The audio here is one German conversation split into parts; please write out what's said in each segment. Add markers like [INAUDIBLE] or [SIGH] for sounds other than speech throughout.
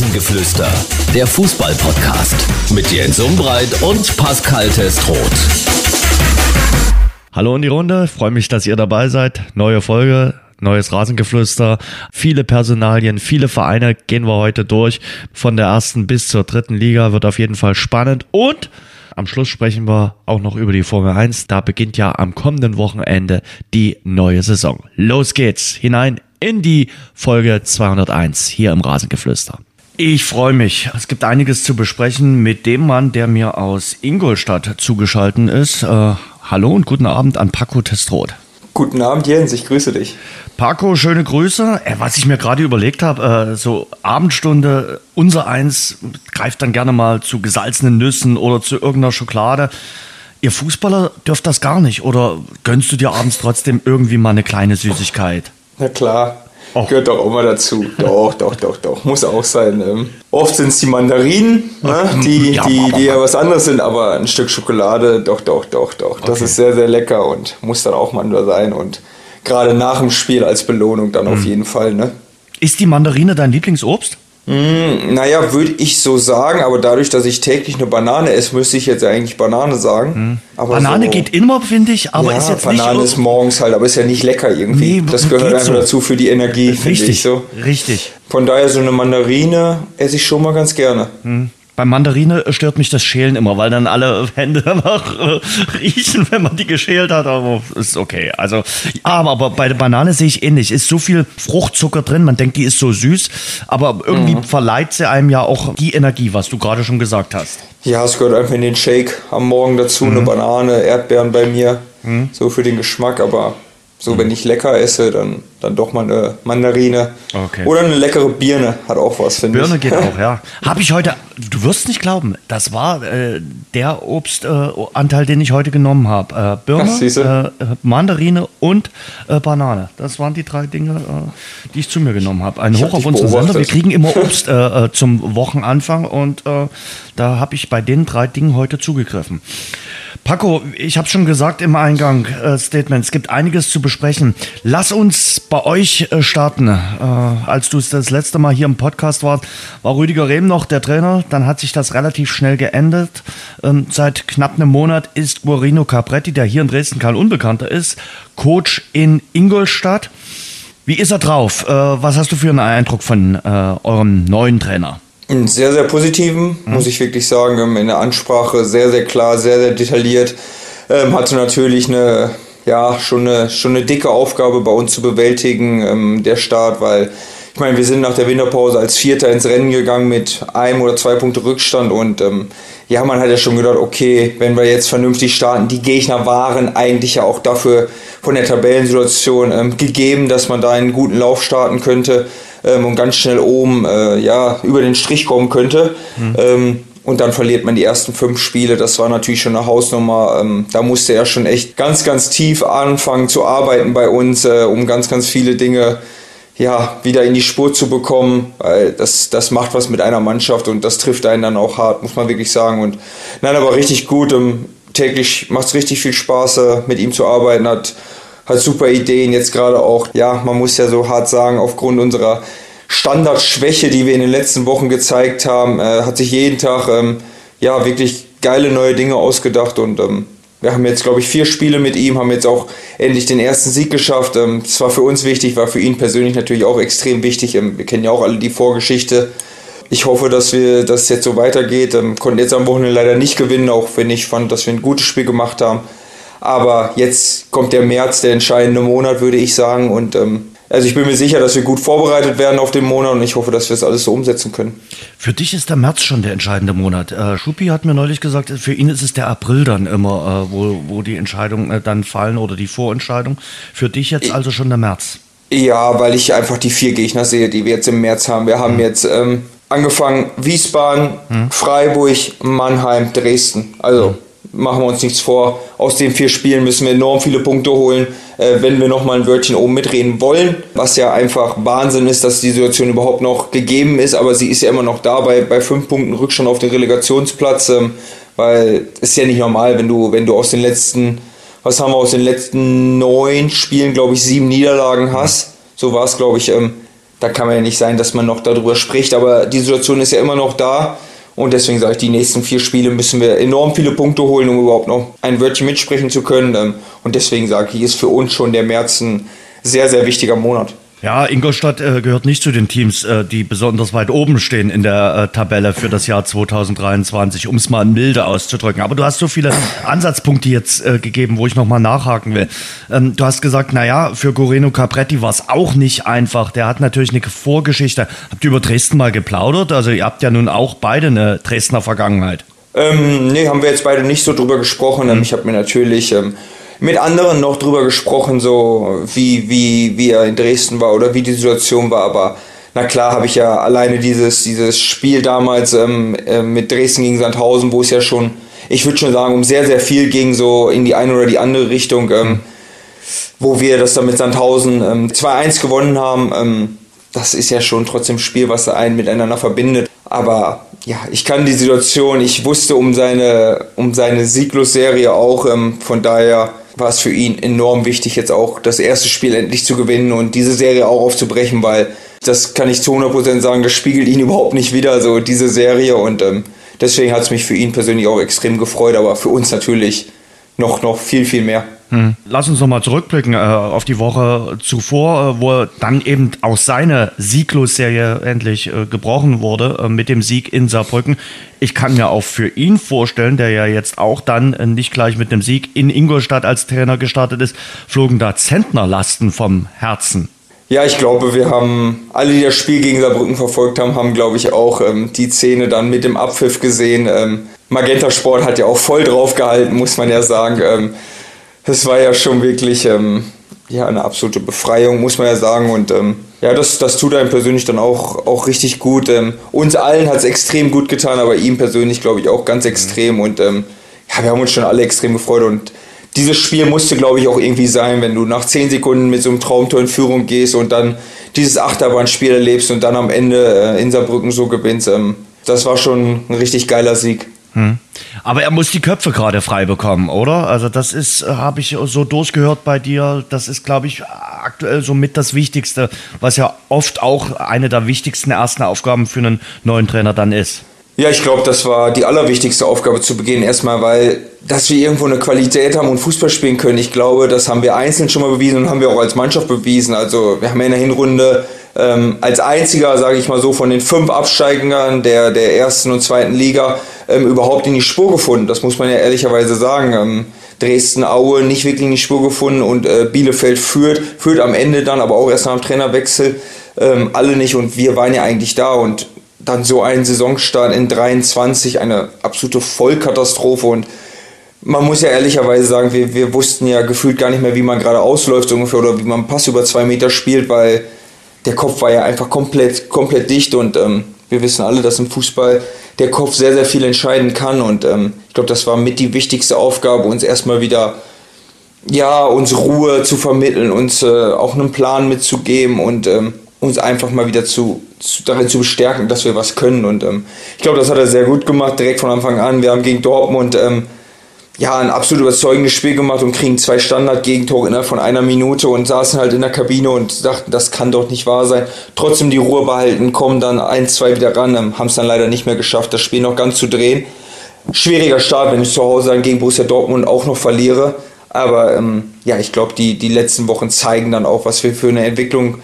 Rasengeflüster, der Fußball-Podcast mit Jens Umbreit und Pascal Testroth. Hallo in die Runde, freue mich, dass ihr dabei seid. Neue Folge, neues Rasengeflüster, viele Personalien, viele Vereine gehen wir heute durch. Von der ersten bis zur dritten Liga wird auf jeden Fall spannend und am Schluss sprechen wir auch noch über die Formel 1. Da beginnt ja am kommenden Wochenende die neue Saison. Los geht's hinein in die Folge 201 hier im Rasengeflüster. Ich freue mich. Es gibt einiges zu besprechen mit dem Mann, der mir aus Ingolstadt zugeschaltet ist. Äh, hallo und guten Abend an Paco Testroth. Guten Abend, Jens, ich grüße dich. Paco, schöne Grüße. Äh, was ich mir gerade überlegt habe, äh, so Abendstunde, unser Eins greift dann gerne mal zu gesalzenen Nüssen oder zu irgendeiner Schokolade. Ihr Fußballer dürft das gar nicht oder gönnst du dir abends trotzdem irgendwie mal eine kleine Süßigkeit? Na klar, Oh. Gehört doch auch mal dazu. Doch, doch, doch, doch. Muss auch sein. Ähm, oft sind es die Mandarinen, ne, die, ja, die, die ja was anderes sind, aber ein Stück Schokolade, doch, doch, doch, doch. Das okay. ist sehr, sehr lecker und muss dann auch mal sein. Und gerade nach dem Spiel als Belohnung dann mhm. auf jeden Fall. Ne? Ist die Mandarine dein Lieblingsobst? Mm, naja, würde ich so sagen, aber dadurch, dass ich täglich eine Banane esse, müsste ich jetzt eigentlich Banane sagen. Mm. Banane so, geht immer, finde ich, aber ja, ist jetzt Banane nicht. ist morgens halt, aber ist ja nicht lecker irgendwie. Nee, das gehört einfach so. dazu für die Energie, finde ich so. Richtig. Von daher so eine Mandarine esse ich schon mal ganz gerne. Mm. Bei Mandarine stört mich das Schälen immer, weil dann alle Hände [LAUGHS] danach äh, riechen, wenn man die geschält hat. Aber ist okay. Also, aber, aber bei der Banane sehe ich ähnlich. Ist so viel Fruchtzucker drin, man denkt, die ist so süß, aber irgendwie mhm. verleiht sie einem ja auch die Energie, was du gerade schon gesagt hast. Ja, es gehört einfach in den Shake am Morgen dazu, mhm. eine Banane, Erdbeeren bei mir. Mhm. So für den Geschmack, aber so, wenn ich lecker esse, dann, dann doch mal eine Mandarine. Okay. Oder eine leckere Birne, hat auch was, finde ich. Birne geht [LAUGHS] auch, ja. Habe ich heute, du wirst nicht glauben, das war äh, der Obstanteil, äh, den ich heute genommen habe. Äh, Birne, äh, Mandarine und äh, Banane. Das waren die drei Dinge, äh, die ich zu mir genommen habe. Ein ich Hoch hab auf unseren Sender. Wir kriegen immer Obst zum Wochenanfang und da habe ich bei den drei Dingen heute zugegriffen. Paco, ich habe schon gesagt im Eingang äh, Statement, es gibt einiges zu besprechen. Lass uns bei euch äh, starten. Äh, als du das letzte Mal hier im Podcast warst, war Rüdiger Rehm noch der Trainer. Dann hat sich das relativ schnell geändert. Ähm, seit knapp einem Monat ist Guarino Capretti, der hier in Dresden kein Unbekannter ist, Coach in Ingolstadt. Wie ist er drauf? Äh, was hast du für einen Eindruck von äh, eurem neuen Trainer? Einen sehr, sehr positiven, mhm. muss ich wirklich sagen. In der Ansprache sehr, sehr klar, sehr, sehr detailliert. Ähm, hatte natürlich eine, ja, schon eine, schon eine dicke Aufgabe bei uns zu bewältigen, ähm, der Start, weil ich meine, wir sind nach der Winterpause als Vierter ins Rennen gegangen mit einem oder zwei Punkte Rückstand und ähm, ja, man hat ja schon gedacht, okay, wenn wir jetzt vernünftig starten, die Gegner waren eigentlich ja auch dafür von der Tabellensituation ähm, gegeben, dass man da einen guten Lauf starten könnte ähm, und ganz schnell oben äh, ja, über den Strich kommen könnte. Mhm. Ähm, und dann verliert man die ersten fünf Spiele. Das war natürlich schon eine Hausnummer. Ähm, da musste er schon echt ganz, ganz tief anfangen zu arbeiten bei uns, äh, um ganz, ganz viele Dinge ja, wieder in die Spur zu bekommen, weil das, das macht was mit einer Mannschaft und das trifft einen dann auch hart, muss man wirklich sagen. Und nein, aber richtig gut. Ähm, täglich macht es richtig viel Spaß, äh, mit ihm zu arbeiten. Hat hat super Ideen. Jetzt gerade auch, ja, man muss ja so hart sagen, aufgrund unserer Standardschwäche, die wir in den letzten Wochen gezeigt haben, äh, hat sich jeden Tag ähm, ja wirklich geile neue Dinge ausgedacht und ähm, wir haben jetzt, glaube ich, vier Spiele mit ihm, haben jetzt auch endlich den ersten Sieg geschafft. Ähm, das war für uns wichtig, war für ihn persönlich natürlich auch extrem wichtig. Ähm, wir kennen ja auch alle die Vorgeschichte. Ich hoffe, dass wir das jetzt so weitergeht. Ähm, konnten jetzt am Wochenende leider nicht gewinnen, auch wenn ich fand, dass wir ein gutes Spiel gemacht haben. Aber jetzt kommt der März, der entscheidende Monat, würde ich sagen. Und ähm, also ich bin mir sicher, dass wir gut vorbereitet werden auf den Monat und ich hoffe, dass wir es alles so umsetzen können. Für dich ist der März schon der entscheidende Monat. Äh, Schuppi hat mir neulich gesagt, für ihn ist es der April dann immer, äh, wo, wo die Entscheidungen äh, dann fallen oder die Vorentscheidung. Für dich jetzt also schon der März? Ja, weil ich einfach die vier Gegner sehe, die wir jetzt im März haben. Wir haben mhm. jetzt ähm, angefangen Wiesbaden, mhm. Freiburg, Mannheim, Dresden. Also. Mhm machen wir uns nichts vor. Aus den vier Spielen müssen wir enorm viele Punkte holen, äh, wenn wir nochmal ein Wörtchen oben mitreden wollen. Was ja einfach Wahnsinn ist, dass die Situation überhaupt noch gegeben ist, aber sie ist ja immer noch da bei, bei fünf Punkten Rückstand auf den Relegationsplatz, ähm, weil es ist ja nicht normal, wenn du, wenn du aus den letzten, was haben wir aus den letzten neun Spielen, glaube ich, sieben Niederlagen hast. So war es, glaube ich. Ähm, da kann man ja nicht sein, dass man noch darüber spricht. Aber die Situation ist ja immer noch da. Und deswegen sage ich, die nächsten vier Spiele müssen wir enorm viele Punkte holen, um überhaupt noch ein Wörtchen mitsprechen zu können. Ähm, und deswegen sage ich, ist für uns schon der März ein sehr, sehr wichtiger Monat. Ja, Ingolstadt äh, gehört nicht zu den Teams, äh, die besonders weit oben stehen in der äh, Tabelle für das Jahr 2023, um es mal in milde auszudrücken. Aber du hast so viele Ansatzpunkte jetzt äh, gegeben, wo ich nochmal nachhaken will. Ähm, du hast gesagt, naja, für Goreno Capretti war es auch nicht einfach. Der hat natürlich eine Vorgeschichte. Habt ihr über Dresden mal geplaudert? Also ihr habt ja nun auch beide eine Dresdner Vergangenheit. Ähm, nee, haben wir jetzt beide nicht so drüber gesprochen. Mhm. Ich habe mir natürlich... Ähm, mit anderen noch drüber gesprochen, so wie, wie, wie er in Dresden war oder wie die Situation war, aber na klar habe ich ja alleine dieses, dieses Spiel damals ähm, äh, mit Dresden gegen Sandhausen, wo es ja schon, ich würde schon sagen, um sehr, sehr viel ging, so in die eine oder die andere Richtung, ähm, wo wir das dann mit Sandhausen ähm, 2-1 gewonnen haben. Ähm, das ist ja schon trotzdem ein Spiel, was einen miteinander verbindet. Aber ja, ich kann die Situation, ich wusste um seine, um seine Sieglos-Serie auch, ähm, von daher war es für ihn enorm wichtig, jetzt auch das erste Spiel endlich zu gewinnen und diese Serie auch aufzubrechen, weil das kann ich zu 100% sagen, das spiegelt ihn überhaupt nicht wieder, so diese Serie und ähm, deswegen hat es mich für ihn persönlich auch extrem gefreut, aber für uns natürlich noch, noch viel, viel mehr. Hm. Lass uns nochmal zurückblicken äh, auf die Woche zuvor, äh, wo dann eben auch seine Sieglos-Serie endlich äh, gebrochen wurde äh, mit dem Sieg in Saarbrücken. Ich kann mir auch für ihn vorstellen, der ja jetzt auch dann äh, nicht gleich mit einem Sieg in Ingolstadt als Trainer gestartet ist, flogen da Zentnerlasten vom Herzen. Ja, ich glaube, wir haben alle, die das Spiel gegen Saarbrücken verfolgt haben, haben, glaube ich, auch ähm, die Szene dann mit dem Abpfiff gesehen. Ähm, Magenta Sport hat ja auch voll drauf gehalten, muss man ja sagen. Ähm, das war ja schon wirklich ähm, ja, eine absolute Befreiung, muss man ja sagen. Und ähm, ja, das, das tut einem persönlich dann auch, auch richtig gut. Ähm, uns allen hat es extrem gut getan, aber ihm persönlich, glaube ich, auch ganz extrem. Und ähm, ja, wir haben uns schon alle extrem gefreut. Und dieses Spiel musste, glaube ich, auch irgendwie sein, wenn du nach zehn Sekunden mit so einem Traumtor in Führung gehst und dann dieses Achterbahnspiel erlebst und dann am Ende äh, in Saarbrücken so gewinnst. Ähm, das war schon ein richtig geiler Sieg. Hm. Aber er muss die Köpfe gerade frei bekommen, oder? Also das ist, äh, habe ich so durchgehört bei dir, das ist, glaube ich, aktuell somit das Wichtigste, was ja oft auch eine der wichtigsten ersten Aufgaben für einen neuen Trainer dann ist. Ja, ich glaube, das war die allerwichtigste Aufgabe zu Beginn. Erstmal, weil, dass wir irgendwo eine Qualität haben und Fußball spielen können. Ich glaube, das haben wir einzeln schon mal bewiesen und haben wir auch als Mannschaft bewiesen. Also, wir haben ja in der Hinrunde ähm, als einziger, sage ich mal so, von den fünf Absteigern der, der ersten und zweiten Liga ähm, überhaupt in die Spur gefunden. Das muss man ja ehrlicherweise sagen. Ähm, Dresden, Aue nicht wirklich in die Spur gefunden und äh, Bielefeld führt, führt am Ende dann, aber auch erst nach dem Trainerwechsel, ähm, alle nicht und wir waren ja eigentlich da und dann so ein Saisonstart in 23, eine absolute Vollkatastrophe und man muss ja ehrlicherweise sagen, wir, wir wussten ja gefühlt gar nicht mehr, wie man gerade ausläuft ungefähr oder wie man einen Pass über zwei Meter spielt, weil der Kopf war ja einfach komplett, komplett dicht und ähm, wir wissen alle, dass im Fußball der Kopf sehr, sehr viel entscheiden kann und ähm, ich glaube, das war mit die wichtigste Aufgabe, uns erstmal wieder ja, uns Ruhe zu vermitteln, uns äh, auch einen Plan mitzugeben und ähm, uns einfach mal wieder zu, zu, darin zu bestärken, dass wir was können. Und ähm, ich glaube, das hat er sehr gut gemacht, direkt von Anfang an. Wir haben gegen Dortmund ähm, ja ein absolut überzeugendes Spiel gemacht und kriegen zwei Standard-Gegentore innerhalb von einer Minute und saßen halt in der Kabine und dachten, das kann doch nicht wahr sein. Trotzdem die Ruhe behalten, kommen dann ein, zwei wieder ran, haben es dann leider nicht mehr geschafft, das Spiel noch ganz zu drehen. Schwieriger Start, wenn ich zu Hause dann gegen Borussia Dortmund auch noch verliere. Aber ähm, ja, ich glaube, die, die letzten Wochen zeigen dann auch, was wir für eine Entwicklung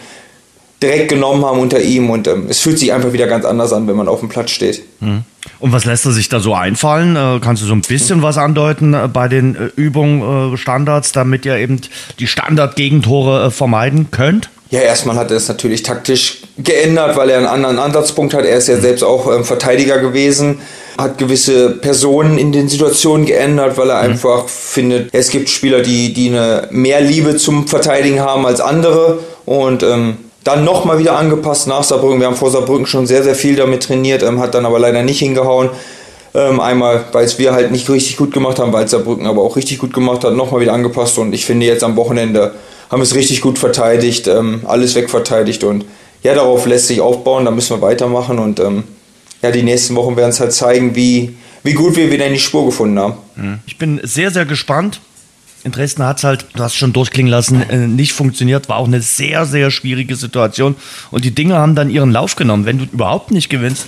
direkt genommen haben unter ihm und ähm, es fühlt sich einfach wieder ganz anders an, wenn man auf dem Platz steht. Mhm. Und was lässt er sich da so einfallen? Äh, kannst du so ein bisschen was andeuten äh, bei den äh, Übungen, äh, Standards, damit ihr eben die Standardgegentore äh, vermeiden könnt? Ja, erstmal hat er es natürlich taktisch geändert, weil er einen anderen Ansatzpunkt hat. Er ist ja mhm. selbst auch ähm, Verteidiger gewesen, hat gewisse Personen in den Situationen geändert, weil er mhm. einfach findet, es gibt Spieler, die, die eine mehr Liebe zum Verteidigen haben als andere und ähm, dann nochmal wieder angepasst nach Saarbrücken. Wir haben vor Saarbrücken schon sehr, sehr viel damit trainiert, ähm, hat dann aber leider nicht hingehauen. Ähm, einmal, weil es wir halt nicht richtig gut gemacht haben, weil Saarbrücken aber auch richtig gut gemacht hat, nochmal wieder angepasst. Und ich finde jetzt am Wochenende haben wir es richtig gut verteidigt, ähm, alles wegverteidigt. Und ja, darauf lässt sich aufbauen, da müssen wir weitermachen. Und ähm, ja, die nächsten Wochen werden es halt zeigen, wie, wie gut wir wieder in die Spur gefunden haben. Ich bin sehr, sehr gespannt In Dresden hat es halt, du hast schon durchklingen lassen, äh, nicht funktioniert. War auch eine sehr, sehr schwierige Situation. Und die Dinge haben dann ihren Lauf genommen. Wenn du überhaupt nicht gewinnst,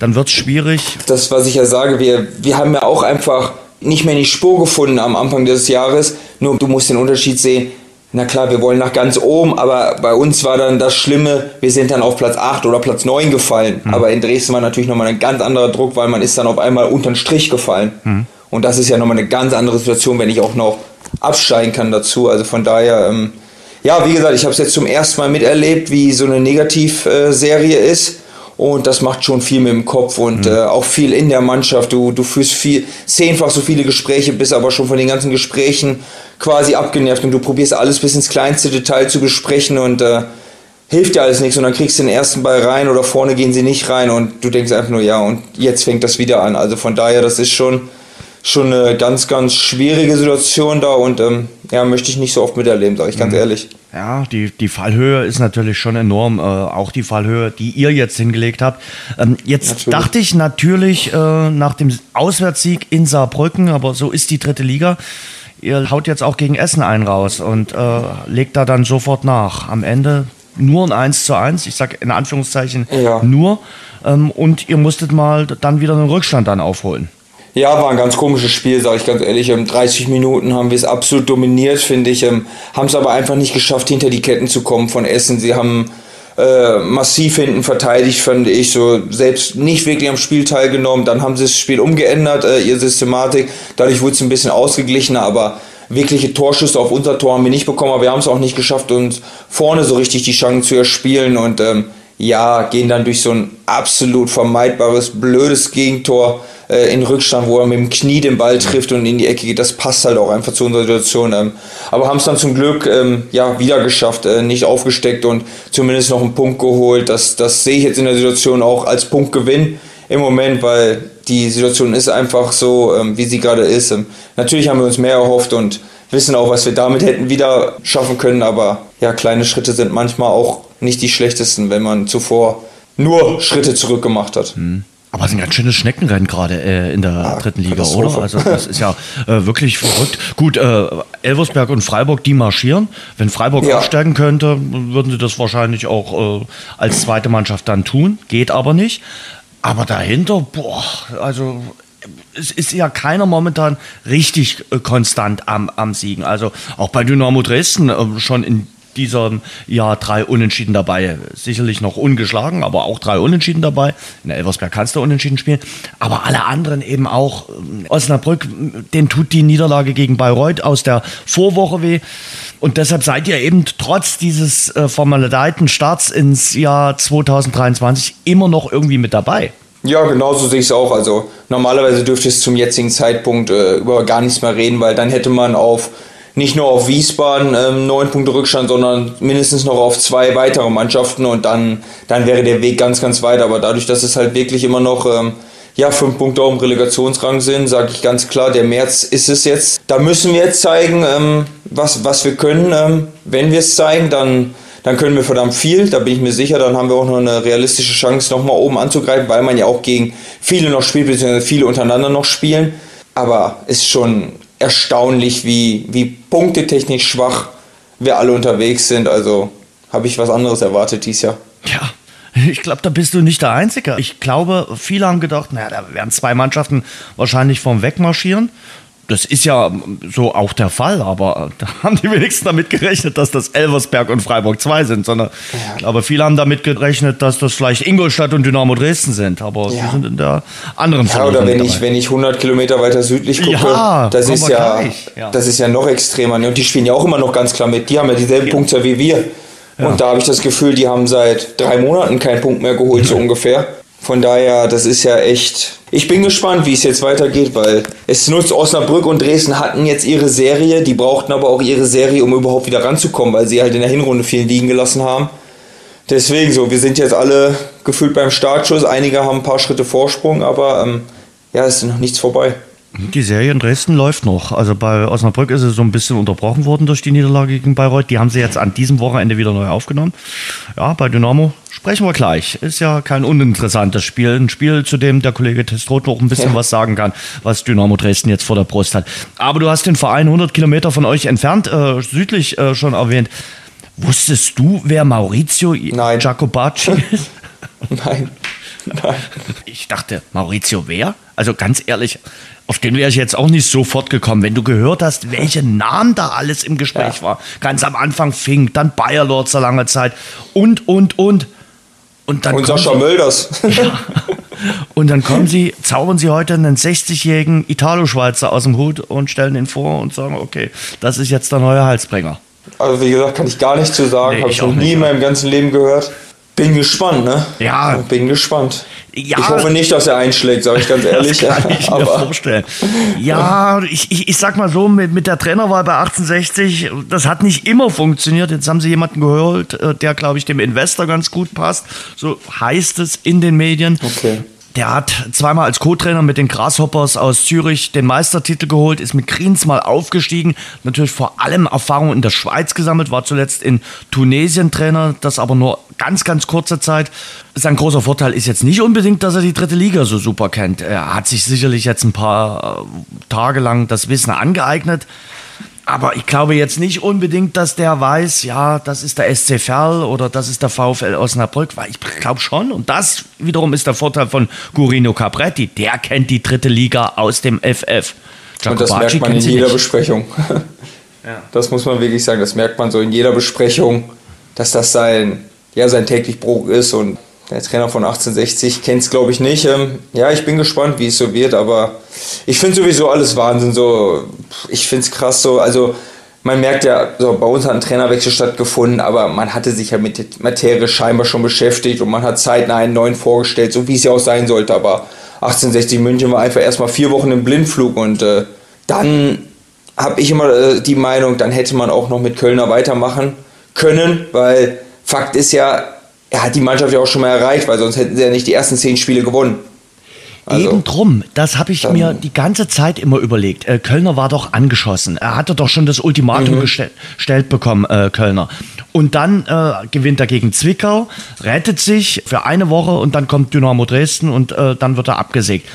dann wird es schwierig. Das, was ich ja sage, wir, wir haben ja auch einfach nicht mehr in die Spur gefunden am Anfang des Jahres. Nur du musst den Unterschied sehen. Na klar, wir wollen nach ganz oben, aber bei uns war dann das Schlimme, wir sind dann auf Platz 8 oder Platz 9 gefallen. Mhm. Aber in Dresden war natürlich nochmal ein ganz anderer Druck, weil man ist dann auf einmal unter den Strich gefallen. Mhm. Und das ist ja nochmal eine ganz andere Situation, wenn ich auch noch absteigen kann dazu. Also von daher, ähm, ja, wie gesagt, ich habe es jetzt zum ersten Mal miterlebt, wie so eine Negativserie ist. Und das macht schon viel mit dem Kopf und mhm. äh, auch viel in der Mannschaft. Du, du führst viel, zehnfach so viele Gespräche, bist aber schon von den ganzen Gesprächen quasi abgenervt und du probierst alles bis ins kleinste Detail zu besprechen und äh, hilft dir alles nichts und dann kriegst du den ersten Ball rein oder vorne gehen sie nicht rein und du denkst einfach nur, ja, und jetzt fängt das wieder an. Also von daher, das ist schon schon eine ganz, ganz schwierige Situation da und ähm, ja, möchte ich nicht so oft miterleben, sage ich ganz mhm. ehrlich. Ja, die, die Fallhöhe ist natürlich schon enorm, äh, auch die Fallhöhe, die ihr jetzt hingelegt habt. Ähm, jetzt natürlich. dachte ich natürlich äh, nach dem Auswärtssieg in Saarbrücken, aber so ist die dritte Liga. Ihr haut jetzt auch gegen Essen einen raus und äh, legt da dann sofort nach. Am Ende nur ein 1 zu 1, ich sage in Anführungszeichen ja. nur. Ähm, und ihr musstet mal dann wieder einen Rückstand dann aufholen. Ja, war ein ganz komisches Spiel, sage ich ganz ehrlich. 30 ähm, Minuten haben wir es absolut dominiert, finde ich. Ähm, haben es aber einfach nicht geschafft, hinter die Ketten zu kommen von Essen. Sie haben äh, massiv hinten verteidigt, fand ich. So selbst nicht wirklich am Spiel teilgenommen. Dann haben sie das Spiel umgeändert, äh, ihre Systematik. Dadurch wurde es ein bisschen ausgeglichener, aber wirkliche Torschüsse auf unser Tor haben wir nicht bekommen. Aber wir haben es auch nicht geschafft, uns vorne so richtig die Chance zu erspielen. Und ähm, ja, gehen dann durch so ein absolut vermeidbares, blödes Gegentor äh, in Rückstand, wo er mit dem Knie den Ball trifft und in die Ecke geht. Das passt halt auch einfach zu unserer Situation. Ähm, aber haben es dann zum Glück ähm, ja, wieder geschafft, äh, nicht aufgesteckt und zumindest noch einen Punkt geholt. Das, das sehe ich jetzt in der Situation auch als Punktgewinn im Moment, weil die Situation ist einfach so, ähm, wie sie gerade ist. Ähm, natürlich haben wir uns mehr erhofft und wissen auch, was wir damit hätten wieder schaffen können, aber ja, kleine Schritte sind manchmal auch nicht die schlechtesten, wenn man zuvor nur Schritte zurück gemacht hat. Mhm. Aber es ein ganz schönes Schneckenrennen gerade äh, in der ja, dritten Liga, oder? Also das ist ja äh, wirklich verrückt. Gut, äh, Elversberg und Freiburg, die marschieren. Wenn Freiburg ja. aufsteigen könnte, würden sie das wahrscheinlich auch äh, als zweite Mannschaft dann tun. Geht aber nicht. Aber dahinter, boah, also es ist ja keiner momentan richtig äh, konstant am, am Siegen. Also auch bei Dynamo Dresden äh, schon in diesem Jahr drei Unentschieden dabei. Sicherlich noch ungeschlagen, aber auch drei Unentschieden dabei. In Elversberg kannst du Unentschieden spielen. Aber alle anderen eben auch. Osnabrück, den tut die Niederlage gegen Bayreuth aus der Vorwoche weh. Und deshalb seid ihr eben trotz dieses äh, formalitäten Starts ins Jahr 2023 immer noch irgendwie mit dabei. Ja, genau so sehe ich es auch. Also normalerweise dürfte es zum jetzigen Zeitpunkt äh, über gar nichts mehr reden, weil dann hätte man auf nicht nur auf Wiesbaden ähm, neun Punkte Rückstand, sondern mindestens noch auf zwei weitere Mannschaften und dann, dann wäre der Weg ganz, ganz weit. Aber dadurch, dass es halt wirklich immer noch ähm, ja, fünf Punkte auf dem Relegationsrang sind, sage ich ganz klar, der März ist es jetzt. Da müssen wir jetzt zeigen, ähm, was, was wir können. Ähm, wenn wir es zeigen, dann, dann können wir verdammt viel, da bin ich mir sicher. Dann haben wir auch noch eine realistische Chance, nochmal oben anzugreifen, weil man ja auch gegen viele noch spielt, beziehungsweise viele untereinander noch spielen. Aber ist schon erstaunlich, wie, wie punktetechnisch schwach wir alle unterwegs sind. Also habe ich was anderes erwartet dieses Jahr. Ja. [LAUGHS] Ich glaube, da bist du nicht der Einzige. Ich glaube, viele haben gedacht, naja, da werden zwei Mannschaften wahrscheinlich vom Wegmarschieren das ist ja so auch der Fall, aber da [LAUGHS] haben die wenigsten damit gerechnet, dass das Elversberg und Freiburg 2 sind, sondern ja. aber viele haben damit gerechnet, dass das vielleicht Ingolstadt und Dynamo Dresden sind, aber ja. sie sind in der anderen Ja, oder wenn ich, wenn ich 100 Kilometer weiter südlich gucke, ja, das, ist ja, ja, das ist ja noch extremer. Und die spielen ja auch immer noch ganz klar mit. Die haben ja dieselben ja. Punkte wie wir. Und da habe ich das Gefühl, die haben seit drei Monaten keinen Punkt mehr geholt, so ungefähr. Von daher, das ist ja echt. Ich bin gespannt, wie es jetzt weitergeht, weil es nutzt Osnabrück und Dresden hatten jetzt ihre Serie, die brauchten aber auch ihre Serie, um überhaupt wieder ranzukommen, weil sie halt in der Hinrunde viel liegen gelassen haben. Deswegen so, wir sind jetzt alle gefühlt beim Startschuss. Einige haben ein paar Schritte Vorsprung, aber ähm, ja, es ist noch nichts vorbei. Die Serie in Dresden läuft noch. Also bei Osnabrück ist es so ein bisschen unterbrochen worden durch die Niederlage gegen Bayreuth. Die haben sie jetzt an diesem Wochenende wieder neu aufgenommen. Ja, bei Dynamo sprechen wir gleich. Ist ja kein uninteressantes Spiel. Ein Spiel, zu dem der Kollege Testrot noch ein bisschen ja. was sagen kann, was Dynamo Dresden jetzt vor der Brust hat. Aber du hast den Verein 100 Kilometer von euch entfernt, äh, südlich äh, schon erwähnt. Wusstest du, wer Maurizio Nein. Jacobacci ist? [LAUGHS] Nein. Nein. Ich dachte, Maurizio wer? Also ganz ehrlich, auf den wäre ich jetzt auch nicht sofort gekommen. Wenn du gehört hast, welche Namen da alles im Gespräch ja. war. Ganz am Anfang Fink, dann Bayer Lords lange Zeit und, und, und. Und, dann und Sascha Mölders. Ja. Und dann kommen sie, zaubern sie heute einen 60-jährigen Italo-Schweizer aus dem Hut und stellen ihn vor und sagen, okay, das ist jetzt der neue Halsbringer. Also wie gesagt, kann ich gar nicht zu sagen. Nee, Habe ich noch nie in meinem ganzen Leben gehört. Bin gespannt, ne? Ja. Bin gespannt. Ja, ich hoffe nicht, dass er einschlägt, sage ich ganz [LAUGHS] ehrlich. Das kann ich mir vorstellen. Ja, ich, ich, ich sag mal so, mit, mit der Trainerwahl bei 1860, das hat nicht immer funktioniert. Jetzt haben sie jemanden geholt, äh, der, glaube ich, dem Investor ganz gut passt. So heißt es in den Medien. Okay. Der hat zweimal als Co-Trainer mit den Grasshoppers aus Zürich den Meistertitel geholt, ist mit Kriens mal aufgestiegen, natürlich vor allem Erfahrung in der Schweiz gesammelt, war zuletzt in Tunesien Trainer, das aber nur ganz, ganz kurze Zeit. Sein großer Vorteil ist jetzt nicht unbedingt, dass er die dritte Liga so super kennt. Er hat sich sicherlich jetzt ein paar äh, Tage lang das Wissen angeeignet. Aber ich glaube jetzt nicht unbedingt, dass der weiß, ja, das ist der SC Verl oder das ist der VfL Osnabrück, weil ich glaube schon. Und das wiederum ist der Vorteil von Gurino Capretti. Der kennt die dritte Liga aus dem FF. Jacobacci und das merkt man in jeder nicht. Besprechung. [LAUGHS] ja. Das muss man wirklich sagen. Das merkt man so in jeder Besprechung, dass das sein, ja, sein täglich Brot ist und der Trainer von 1860 kennt es, glaube ich, nicht. Ähm, ja, ich bin gespannt, wie es so wird, aber ich finde sowieso alles Wahnsinn. So, ich finde es krass so. Also, man merkt ja, so, bei uns hat ein Trainerwechsel stattgefunden, aber man hatte sich ja mit der Materie scheinbar schon beschäftigt und man hat zeitnah einen neuen vorgestellt, so wie es ja auch sein sollte. Aber 1860 München war einfach erstmal vier Wochen im Blindflug und äh, dann habe ich immer äh, die Meinung, dann hätte man auch noch mit Kölner weitermachen können, weil Fakt ist ja, er hat die Mannschaft ja auch schon mal erreicht, weil sonst hätten sie ja nicht die ersten zehn Spiele gewonnen. Also, Eben drum, das habe ich mir die ganze Zeit immer überlegt. Äh, Kölner war doch angeschossen. Er hatte doch schon das Ultimatum mhm. gestellt bekommen, äh, Kölner. Und dann äh, gewinnt er gegen Zwickau, rettet sich für eine Woche und dann kommt Dynamo Dresden und äh, dann wird er abgesägt.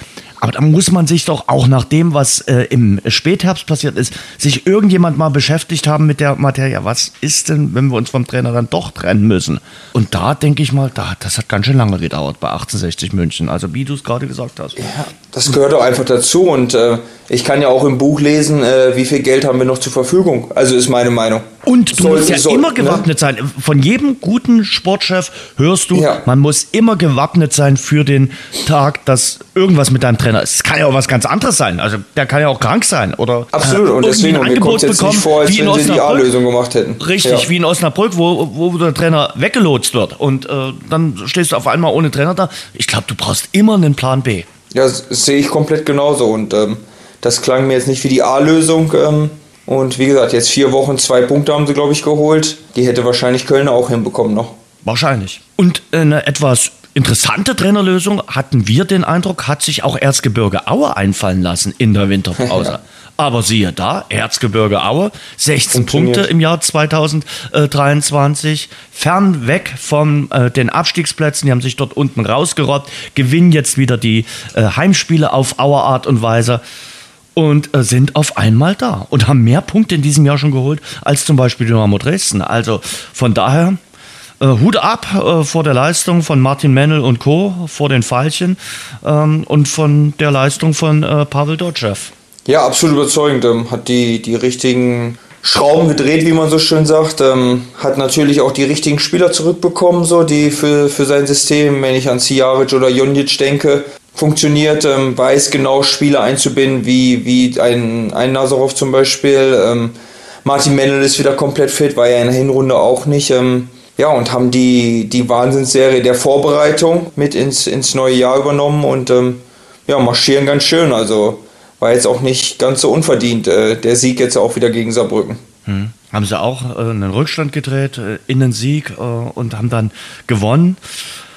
Aber da muss man sich doch auch nach dem, was äh, im Spätherbst passiert ist, sich irgendjemand mal beschäftigt haben mit der Materie. Was ist denn, wenn wir uns vom Trainer dann doch trennen müssen? Und da denke ich mal, da, das hat ganz schön lange gedauert bei 1860 München. Also wie du es gerade gesagt hast. Ja, das gehört auch einfach dazu. Und äh, ich kann ja auch im Buch lesen, äh, wie viel Geld haben wir noch zur Verfügung. Also ist meine Meinung. Und du soll, musst ja soll, immer ne? gewappnet ne? sein. Von jedem guten Sportchef hörst du, ja. man muss immer gewappnet sein für den Tag, dass irgendwas mit deinem Trainer ist. Es kann ja auch was ganz anderes sein. Also der kann ja auch krank sein oder absolut. Und deswegen ein Angebot jetzt bekommen, nicht vor, als wenn sie die A-Lösung gemacht hätten. Richtig, ja. wie in Osnabrück, wo, wo der Trainer weggelotst wird und äh, dann stehst du auf einmal ohne Trainer da. Ich glaube, du brauchst immer einen Plan B. Ja, das sehe ich komplett genauso und ähm, das klang mir jetzt nicht wie die A-Lösung. Ähm, und wie gesagt, jetzt vier Wochen, zwei Punkte haben sie, glaube ich, geholt. Die hätte wahrscheinlich Köln auch hinbekommen noch. Wahrscheinlich. Und eine etwas interessante Trainerlösung, hatten wir den Eindruck, hat sich auch Erzgebirge Aue einfallen lassen in der Winterpause. [LAUGHS] ja. Aber siehe da, Erzgebirge Aue, 16 Punkte im Jahr 2023, fern weg von äh, den Abstiegsplätzen, die haben sich dort unten rausgerobbt, gewinnen jetzt wieder die äh, Heimspiele auf Auer Art und Weise und äh, sind auf einmal da und haben mehr Punkte in diesem Jahr schon geholt als zum Beispiel Dynamo Dresden. Also von daher äh, Hut ab äh, vor der Leistung von Martin Mennel und Co., vor den Pfeilchen ähm, und von der Leistung von äh, Pavel Dotschew. Ja, absolut überzeugend. Ähm, hat die, die richtigen Schrauben gedreht, wie man so schön sagt. Ähm, hat natürlich auch die richtigen Spieler zurückbekommen, so, die für, für sein System, wenn ich an Sijaric oder Jonic denke, funktioniert, ähm, weiß genau Spieler einzubinden, wie, wie ein, ein Nazarov zum Beispiel. Ähm, Martin Mendel ist wieder komplett fit, war ja in der Hinrunde auch nicht. Ähm, ja, und haben die, die Wahnsinnsserie der Vorbereitung mit ins, ins neue Jahr übernommen und ähm, ja, marschieren ganz schön. Also war jetzt auch nicht ganz so unverdient, äh, der Sieg jetzt auch wieder gegen Saarbrücken. Hm. Haben sie auch äh, einen Rückstand gedreht äh, in den Sieg äh, und haben dann gewonnen.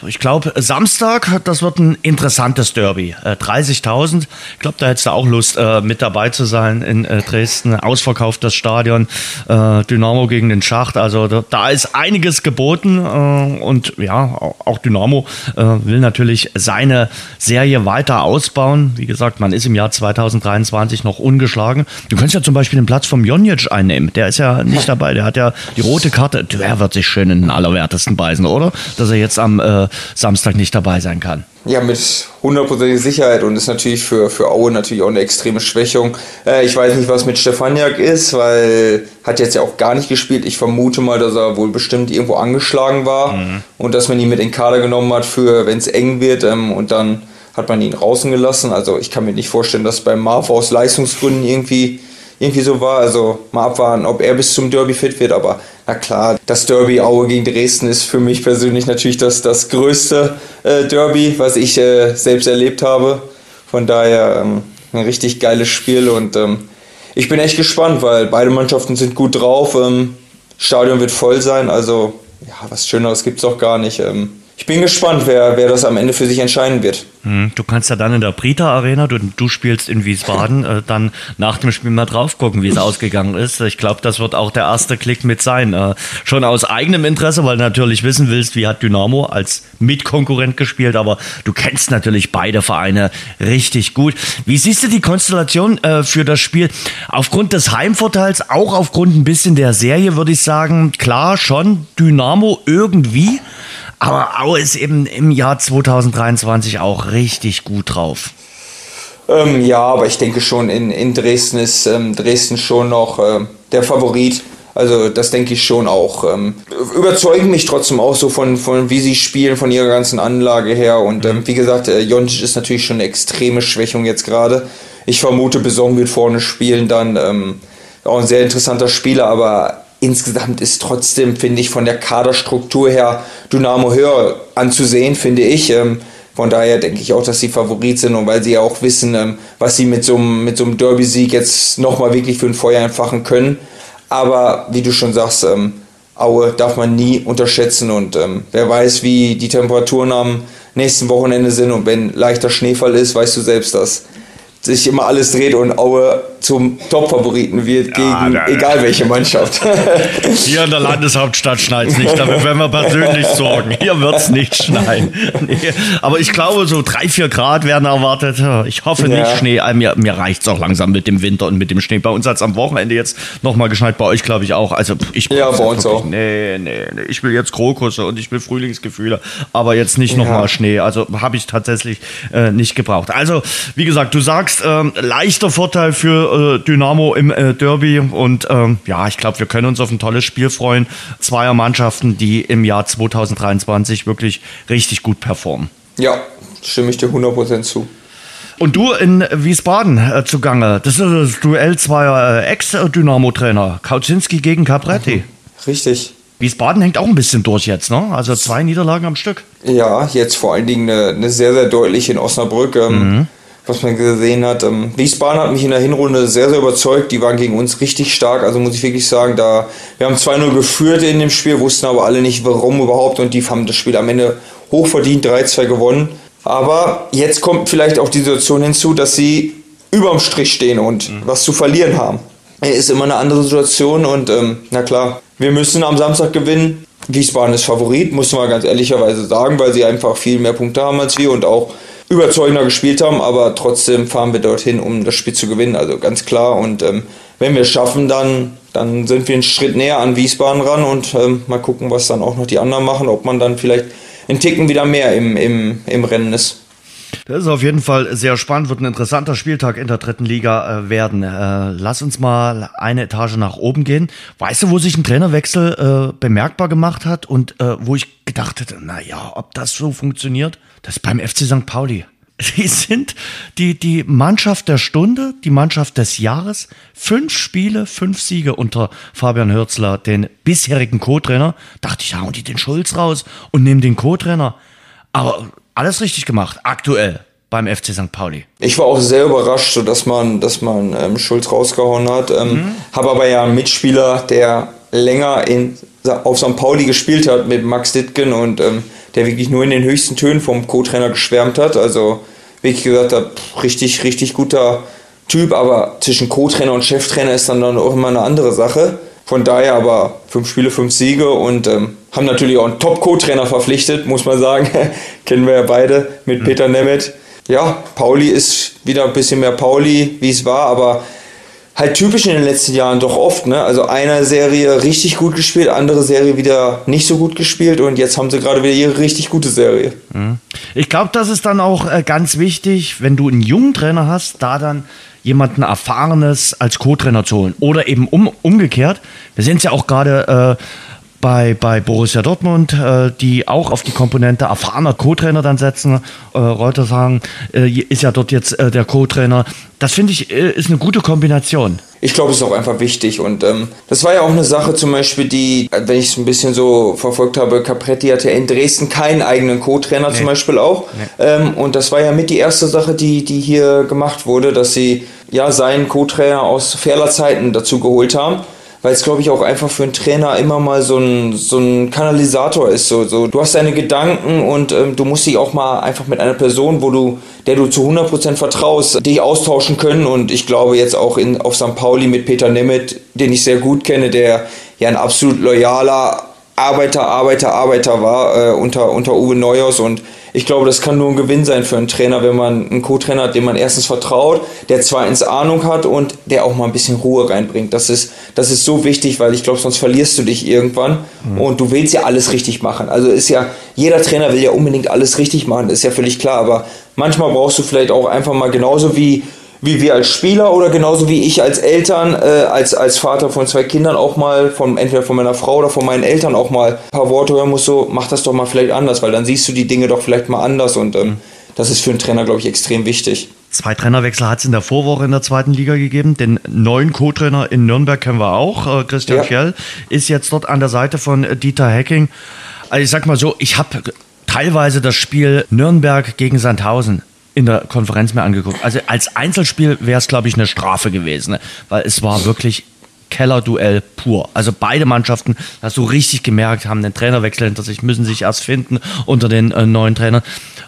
Ich glaube, Samstag, das wird ein interessantes Derby. Äh, 30.000. Ich glaube, da hättest du auch Lust, äh, mit dabei zu sein in äh, Dresden. Ausverkauftes Stadion, äh, Dynamo gegen den Schacht. Also da, ist einiges geboten. Äh, und ja, auch Dynamo äh, will natürlich seine Serie weiter ausbauen. Wie gesagt, man ist im Jahr 2023 noch ungeschlagen. Du könntest ja zum Beispiel den Platz vom Jonic einnehmen. Der ist ja nicht dabei. Der hat ja die rote Karte. Der wird sich schön in den Allerwertesten beißen, oder? Dass er jetzt am Samstag nicht dabei sein kann. Ja, mit hundertprozentiger Sicherheit und ist natürlich für, für Aue natürlich auch eine extreme Schwächung. Äh, ich weiß nicht, was mit Stefaniak ist, weil hat jetzt ja auch gar nicht gespielt. Ich vermute mal, dass er wohl bestimmt irgendwo angeschlagen war mhm. und dass man ihn mit in den Kader genommen hat für, wenn es eng wird ähm, und dann hat man ihn draußen gelassen. Also ich kann mir nicht vorstellen, dass beim Marv aus Leistungsgründen irgendwie irgendwie so war. Also mal abwarten, ob er bis zum Derby fit wird. Aber na klar, das Derby Aue gegen Dresden ist für mich persönlich natürlich das, das größte äh, Derby, was ich äh, selbst erlebt habe. Von daher ähm, ein richtig geiles Spiel und ähm, ich bin echt gespannt, weil beide Mannschaften sind gut drauf. Ähm, Stadion wird voll sein, also ja, was Schöneres gibt es auch gar nicht. Ähm, ich bin gespannt, wer, wer das am Ende für sich entscheiden wird. Hm, du kannst ja dann in der Brita Arena, du, du spielst in Wiesbaden, äh, dann nach dem Spiel mal drauf gucken, wie es ausgegangen ist. Ich glaube, das wird auch der erste Klick mit sein. Äh, schon aus eigenem Interesse, weil du natürlich wissen willst, wie hat Dynamo als Mitkonkurrent gespielt, aber du kennst natürlich beide Vereine richtig gut. Wie siehst du die Konstellation äh, für das Spiel? Aufgrund des Heimvorteils, auch aufgrund ein bisschen der Serie, würde ich sagen, klar schon Dynamo irgendwie. Aber Aue ist eben im Jahr 2023 auch richtig gut drauf. Ähm, ja, aber ich denke schon, in, in Dresden ist ähm, Dresden schon noch äh, der Favorit. Also das denke ich schon auch. Ähm, überzeugen mich trotzdem auch so von, von wie sie spielen, von ihrer ganzen Anlage her. Und ähm, wie gesagt, äh, Jontic ist natürlich schon eine extreme Schwächung jetzt gerade. Ich vermute, Beson wird vorne spielen dann. Ähm, auch ein sehr interessanter Spieler, aber insgesamt ist trotzdem, finde ich, von der Kaderstruktur her Dynamo höher anzusehen, finde ich. Ähm, von daher denke ich auch, dass sie Favorit sind und weil sie ja auch wissen, ähm, was sie mit so einem, mit so einem Derby-Sieg jetzt nochmal wirklich für ein Feuer entfachen können. Aber wie du schon sagst, ähm, Aue darf man nie unterschätzen und ähm, wer weiß, wie die Temperaturen am nächsten Wochenende sind und wenn leichter Schneefall ist, weißt du selbst, dass sich immer alles dreht und Aue zum Top-Favoriten wird gegen ja, da, egal welche Mannschaft. [LAUGHS] Hier in der Landeshauptstadt schneit es nicht, damit werden wir persönlich sorgen. Hier wird es nicht schneien. [LAUGHS] Nee. Aber ich glaube, so drei, vier Grad werden erwartet. Ich hoffe nicht ja. Schnee. Äh, mir, mir reicht es auch langsam mit dem Winter und mit dem Schnee. Bei uns hat es am Wochenende jetzt nochmal geschneit, bei euch glaube ich auch. Also ich ja, bei uns auch. Nee, nee, nee, ich will jetzt Krokusse und ich will Frühlingsgefühle, aber jetzt nicht nochmal ja. Schnee. Also habe ich tatsächlich äh, nicht gebraucht. Also, wie gesagt, du sagst, äh, leichter Vorteil für äh, Dynamo im äh, Derby. Und ähm, ja, ich glaube, wir können uns auf ein tolles Spiel freuen. Zweier Mannschaften, die im Jahr 2023 wirklich richtig gut performen. Ja, stimme ich dir 100% zu. Und du in Wiesbaden äh, zugange. Das ist das Duell zweier äh, Ex-Dynamo-Trainer. Kauczynski gegen Capretti. Mhm. Richtig. Wiesbaden hängt auch ein bisschen durch jetzt, ne? Also zwei Niederlagen am Stück. Ja, jetzt vor allen Dingen eine, eine sehr, sehr deutliche in Osnabrück. Ähm, mhm was man gesehen hat. Ähm, Wiesbaden hat mich in der Hinrunde sehr, sehr überzeugt. Die waren gegen uns richtig stark. Also muss ich wirklich sagen, da wir haben 2-0 geführt in dem Spiel, wussten aber alle nicht, warum überhaupt. Und die haben das Spiel am Ende hochverdient 3-2 gewonnen. Aber jetzt kommt vielleicht auch die Situation hinzu, dass sie überm Strich stehen und mhm. was zu verlieren haben. Ist immer eine andere Situation und ähm, na klar, wir müssen am Samstag gewinnen. Wiesbaden ist Favorit, muss man ganz ehrlicherweise sagen, weil sie einfach viel mehr Punkte haben als wir und auch überzeugender gespielt haben, aber trotzdem fahren wir dorthin, um das Spiel zu gewinnen, also ganz klar. Und ähm, wenn wir es schaffen, dann, dann sind wir einen Schritt näher an Wiesbaden ran und ähm, mal gucken, was dann auch noch die anderen machen, ob man dann vielleicht einen Ticken wieder mehr im, im, im Rennen ist. Das ist auf jeden Fall sehr spannend, wird ein interessanter Spieltag in der dritten Liga äh, werden. Äh, lass uns mal eine Etage nach oben gehen. Weißt du, wo sich ein Trainerwechsel äh, bemerkbar gemacht hat und wo ich gedacht hätte, na ja, ob das so funktioniert? Das ist beim FC St. Pauli. [LAUGHS] Sie sind die, die Mannschaft der Stunde, die Mannschaft des Jahres. Fünf Spiele, fünf Siege unter Fabian Hürzler, den bisherigen Co-Trainer. Dachte ich, hauen die den Schulz raus und nehmen den Co-Trainer. Aber alles richtig gemacht, aktuell beim FC St. Pauli. Ich war auch sehr überrascht, so dass man, dass man ähm, Schulz rausgehauen hat. Ähm, mhm. Habe aber ja einen Mitspieler, der länger in, auf St. Pauli gespielt hat mit Max Dittgen und ähm, der wirklich nur in den höchsten Tönen vom Co-Trainer geschwärmt hat. Also wirklich gesagt hat, richtig, richtig guter Typ, aber zwischen Co-Trainer und Cheftrainer ist dann, dann auch immer eine andere Sache. Von daher aber fünf Spiele, fünf Siege und ähm, haben natürlich auch einen Top-Co-Trainer verpflichtet, muss man sagen. [LAUGHS] Kennen wir ja beide mit mhm. Peter Nemeth. Ja, Pauli ist wieder ein bisschen mehr Pauli, wie es war, aber halt typisch in den letzten Jahren doch oft. Ne? Also eine Serie richtig gut gespielt, andere Serie wieder nicht so gut gespielt und jetzt haben sie gerade wieder ihre richtig gute Serie. Mhm. Ich glaube, das ist dann auch äh, ganz wichtig, wenn du einen jungen Trainer hast, da dann jemanden Erfahrenes als Co-Trainer zu holen. Oder eben um, umgekehrt. Wir sehen es ja auch gerade äh, bei, bei Borussia Dortmund, äh, die auch auf die Komponente erfahrener Co-Trainer dann setzen. Äh, Reuter sagen, äh, ist ja dort jetzt äh, der Co-Trainer. Das finde ich äh, ist eine gute Kombination. Ich glaube, es ist auch einfach wichtig und ähm, das war ja auch eine Sache zum Beispiel, die, wenn ich es ein bisschen so verfolgt habe, Capretti hatte ja in Dresden keinen eigenen Co-Trainer nee. zum Beispiel auch nee. ähm, und das war ja mit die erste Sache, die, die hier gemacht wurde, dass sie ja seinen Co-Trainer aus Fährler Zeiten dazu geholt haben weil es, glaube ich, auch einfach für einen Trainer immer mal so ein, so ein Kanalisator ist. So, so. Du hast deine Gedanken und ähm, du musst dich auch mal einfach mit einer Person, wo du, der du zu 100% vertraust, dich austauschen können. Und ich glaube jetzt auch in, auf St. Pauli mit Peter Nemeth, den ich sehr gut kenne, der ja ein absolut loyaler Arbeiter, Arbeiter, Arbeiter war äh, unter, unter Uwe Neuhaus und ich glaube, das kann nur ein Gewinn sein für einen Trainer, wenn man einen Co-Trainer hat, dem man erstens vertraut, der zweitens Ahnung hat und der auch mal ein bisschen Ruhe reinbringt. Das ist, das ist so wichtig, weil ich glaube, sonst verlierst du dich irgendwann mhm. und du willst ja alles richtig machen. Also ist ja, jeder Trainer will ja unbedingt alles richtig machen, ist ja völlig klar, aber manchmal brauchst du vielleicht auch einfach mal genauso wie wie wir als Spieler oder genauso wie ich als Eltern, äh, als, als Vater von zwei Kindern auch mal, von, entweder von meiner Frau oder von meinen Eltern auch mal ein paar Worte hören muss, so mach das doch mal vielleicht anders, weil dann siehst du die Dinge doch vielleicht mal anders und ähm, das ist für einen Trainer, glaube ich, extrem wichtig. Zwei Trainerwechsel hat es in der Vorwoche in der zweiten Liga gegeben. Den neuen Co-Trainer in Nürnberg kennen wir auch. Äh, Christian ja. Fjell ist jetzt dort an der Seite von Dieter Hecking. Also ich sag mal so, ich habe teilweise das Spiel Nürnberg gegen Sandhausen in der Konferenz mir angeguckt. Also als Einzelspiel wäre es, glaube ich, eine Strafe gewesen, ne? weil es war wirklich Kellerduell pur. Also beide Mannschaften, hast du richtig gemerkt, haben den Trainerwechsel hinter sich, müssen sich erst finden unter den äh, neuen Trainern.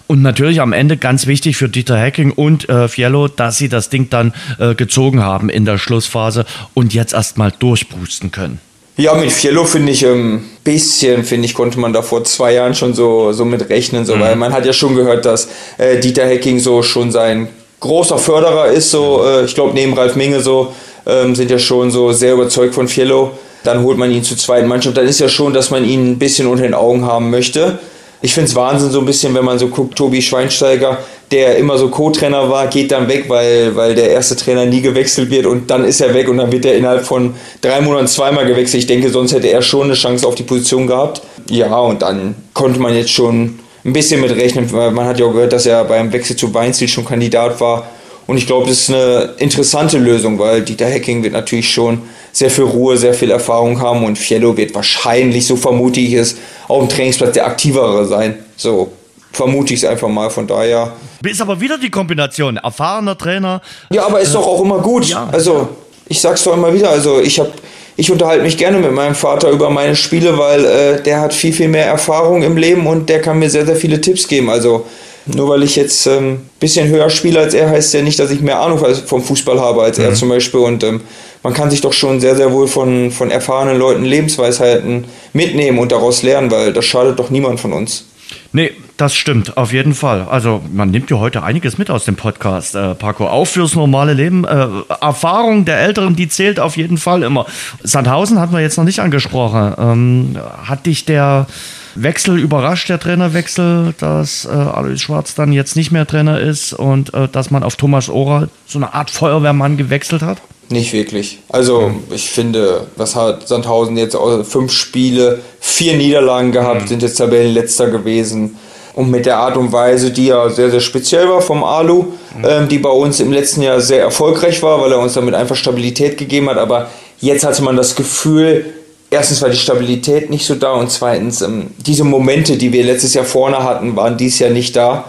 Und natürlich am Ende ganz wichtig für Dieter Hacking und äh, Fiello, dass sie das Ding dann äh, gezogen haben in der Schlussphase und jetzt erstmal durchpusten können. Ja, mit Fiello finde ich ein ähm, bisschen, finde ich, konnte man da vor zwei Jahren schon so, so mit rechnen, so, mhm. weil man hat ja schon gehört, dass äh, Dieter Hecking so schon sein großer Förderer ist, so, äh, ich glaube, neben Ralf Minge so, ähm, sind ja schon so sehr überzeugt von Fiello. Dann holt man ihn zur zweiten Mannschaft. Dann ist ja schon, dass man ihn ein bisschen unter den Augen haben möchte. Ich finde es Wahnsinn so ein bisschen, wenn man so guckt, Tobi Schweinsteiger, der immer so Co-Trainer war, geht dann weg, weil, weil der erste Trainer nie gewechselt wird und dann ist er weg und dann wird er innerhalb von drei Monaten zweimal gewechselt. Ich denke, sonst hätte er schon eine Chance auf die Position gehabt. Ja, und dann konnte man jetzt schon ein bisschen mit rechnen, weil man hat ja auch gehört, dass er beim Wechsel zu Weinziel schon Kandidat war. Und ich glaube, das ist eine interessante Lösung, weil Dieter Hecking wird natürlich schon sehr viel Ruhe, sehr viel Erfahrung haben und Fiello wird wahrscheinlich, so vermute ich es, auf dem Trainingsplatz der aktivere sein. So vermute ich es einfach mal, von daher. Ist aber wieder die Kombination, erfahrener Trainer. Ja, aber ist äh, doch auch immer gut. Ja, also, ich sag's doch immer wieder, also ich habe ich unterhalte mich gerne mit meinem Vater über meine Spiele, weil äh, der hat viel, viel mehr Erfahrung im Leben und der kann mir sehr, sehr viele Tipps geben. Also nur weil ich jetzt ein ähm, bisschen höher spiele als er, heißt ja nicht, dass ich mehr Ahnung vom Fußball habe als mhm. er zum Beispiel. Und ähm, man kann sich doch schon sehr, sehr wohl von, von erfahrenen Leuten Lebensweisheiten mitnehmen und daraus lernen, weil das schadet doch niemand von uns. Nee, das stimmt, auf jeden Fall. Also man nimmt ja heute einiges mit aus dem Podcast, äh, Paco. Auch fürs normale Leben. Äh, Erfahrung der Älteren, die zählt auf jeden Fall immer. Sandhausen hatten wir jetzt noch nicht angesprochen. Ähm, hat dich der Wechsel überrascht, der Trainerwechsel, dass äh, Alois Schwarz dann jetzt nicht mehr Trainer ist und äh, dass man auf Thomas Oral so eine Art Feuerwehrmann gewechselt hat? Nicht wirklich. Also ich finde, was hat Sandhausen jetzt fünf Spiele, vier Niederlagen gehabt, mhm. sind jetzt Tabellenletzter gewesen. Und mit der Art und Weise, die ja sehr, sehr speziell war vom Alu, mhm. ähm, die bei uns im letzten Jahr sehr erfolgreich war, weil er uns damit einfach Stabilität gegeben hat. Aber jetzt hatte man das Gefühl, erstens war die Stabilität nicht so da und zweitens, ähm, diese Momente, die wir letztes Jahr vorne hatten, waren dieses Jahr nicht da.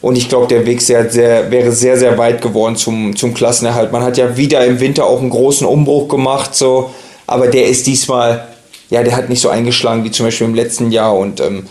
Und ich glaube, der Weg sehr, sehr, wäre sehr, sehr weit geworden zum, zum Klassenerhalt. Man hat ja wieder im Winter auch einen großen Umbruch gemacht. So. Aber der ist diesmal, ja, der hat nicht so eingeschlagen wie zum Beispiel im letzten Jahr und ähm,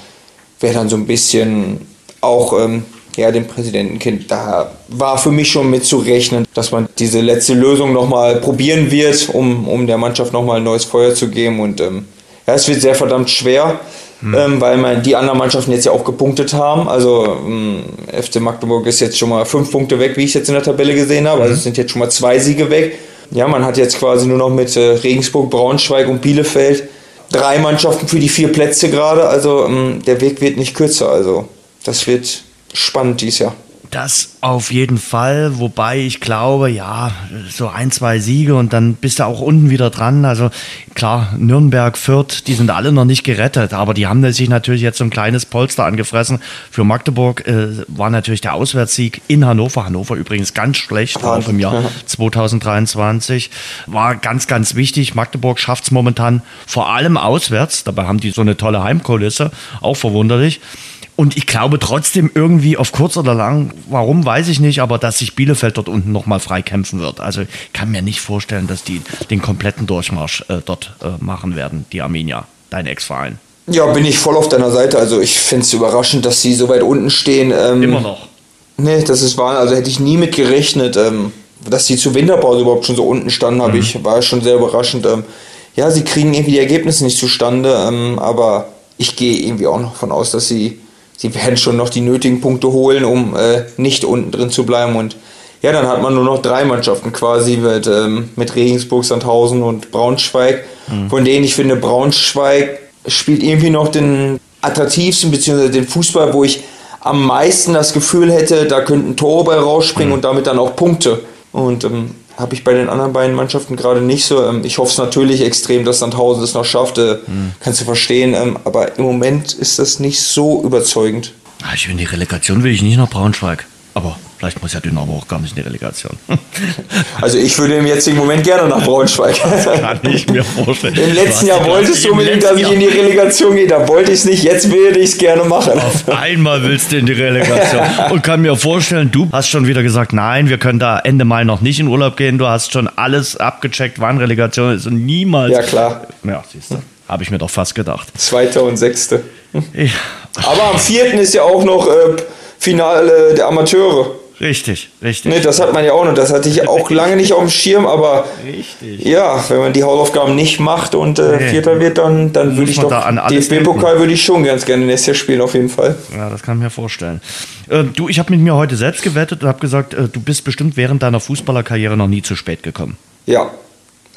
wäre dann so ein bisschen auch ähm, ja, dem Präsidentenkind, da war für mich schon mit zu rechnen, dass man diese letzte Lösung nochmal probieren wird, um, um der Mannschaft nochmal ein neues Feuer zu geben. Und ähm, ja, es wird sehr verdammt schwer, hm. ähm, weil man, die anderen Mannschaften jetzt ja auch gepunktet haben. Also ähm, FC Magdeburg ist jetzt schon mal fünf Punkte weg, wie ich jetzt in der Tabelle gesehen habe. Also es sind jetzt schon mal zwei Siege weg. Ja, man hat jetzt quasi nur noch mit äh, Regensburg, Braunschweig und Bielefeld drei Mannschaften für die vier Plätze gerade. Also ähm, der Weg wird nicht kürzer. Also das wird spannend dieses Jahr. Das auf jeden Fall, wobei ich glaube, ja, so ein, zwei Siege und dann bist du auch unten wieder dran. Also klar, Nürnberg, Fürth, die sind alle noch nicht gerettet, aber die haben sich natürlich jetzt so ein kleines Polster angefressen. Für Magdeburg äh, war natürlich der Auswärtssieg in Hannover. Hannover übrigens ganz schlecht, auch im Jahr 2023. War ganz, ganz wichtig. Magdeburg schafft es momentan vor allem auswärts. Dabei haben die so eine tolle Heimkulisse, auch verwunderlich. Und ich glaube trotzdem irgendwie auf kurz oder lang, warum weiß ich nicht, aber dass sich Bielefeld dort unten nochmal frei kämpfen wird. Also ich kann mir nicht vorstellen, dass die den kompletten Durchmarsch äh, dort äh, machen werden, die Arminia, dein Ex-Verein. Ja, bin ich voll auf deiner Seite. Also ich finde es überraschend, dass sie so weit unten stehen. Ähm, Immer noch. Nee, das ist wahr. Also hätte ich nie mit gerechnet. Ähm, dass sie zur Winterpause überhaupt schon so unten standen, habe mhm. ich, war schon sehr überraschend. Ähm, ja, sie kriegen irgendwie die Ergebnisse nicht zustande, ähm, aber ich gehe irgendwie auch noch von aus, dass sie sie werden schon noch die nötigen Punkte holen, um äh, nicht unten drin zu bleiben. Und ja, dann hat man nur noch drei Mannschaften quasi mit, ähm, mit Regensburg, Sandhausen und Braunschweig, mhm. von denen ich finde, Braunschweig spielt irgendwie noch den attraktivsten, beziehungsweise den Fußball, wo ich am meisten das Gefühl hätte, da könnten Tore bei rausspringen mhm. und damit dann auch Punkte. Und ähm, habe ich bei den anderen beiden Mannschaften gerade nicht so. Ähm, ich hoffe es natürlich extrem, dass Sandhausen es noch schafft. Mhm. Kannst du verstehen. Ähm, aber im Moment ist das nicht so überzeugend. Ah, ich will die Relegation will ich nicht nach Braunschweig. Aber Vielleicht muss ja Dynamo auch gar nicht in die Relegation. [LAUGHS] Also ich würde im jetzigen Moment gerne nach Braunschweig. Das kann ich mir vorstellen. Im letzten Jahr wolltest du unbedingt, dass ich in die Relegation gehe. Da wollte ich es nicht. Jetzt würde ich es gerne machen. Auf einmal willst du in die Relegation. [LAUGHS] Und kann mir vorstellen, du hast schon wieder gesagt, nein, wir können da Ende Mai noch nicht in Urlaub gehen. Du hast schon alles abgecheckt, wann Relegation ist und niemals. Ja, klar. Ja, siehst du. Habe ich mir doch fast gedacht. Zweiter und Sechste. Ja. Aber am vierten ist ja auch noch äh, Finale der Amateure. Richtig, richtig. Nee, das hat man ja auch noch. Das hatte ich auch lange nicht auf dem Schirm, aber richtig. ja, wenn man die Hausaufgaben nicht macht und äh, nee. Vierter wird, dann, dann würde ich doch da DFB-Pokal würde ich schon ganz gerne nächstes Jahr spielen, auf jeden Fall. Ja, das kann ich mir vorstellen. Äh, du, ich habe mit mir heute selbst gewettet und habe gesagt, äh, du bist bestimmt während deiner Fußballerkarriere noch nie zu spät gekommen. Ja,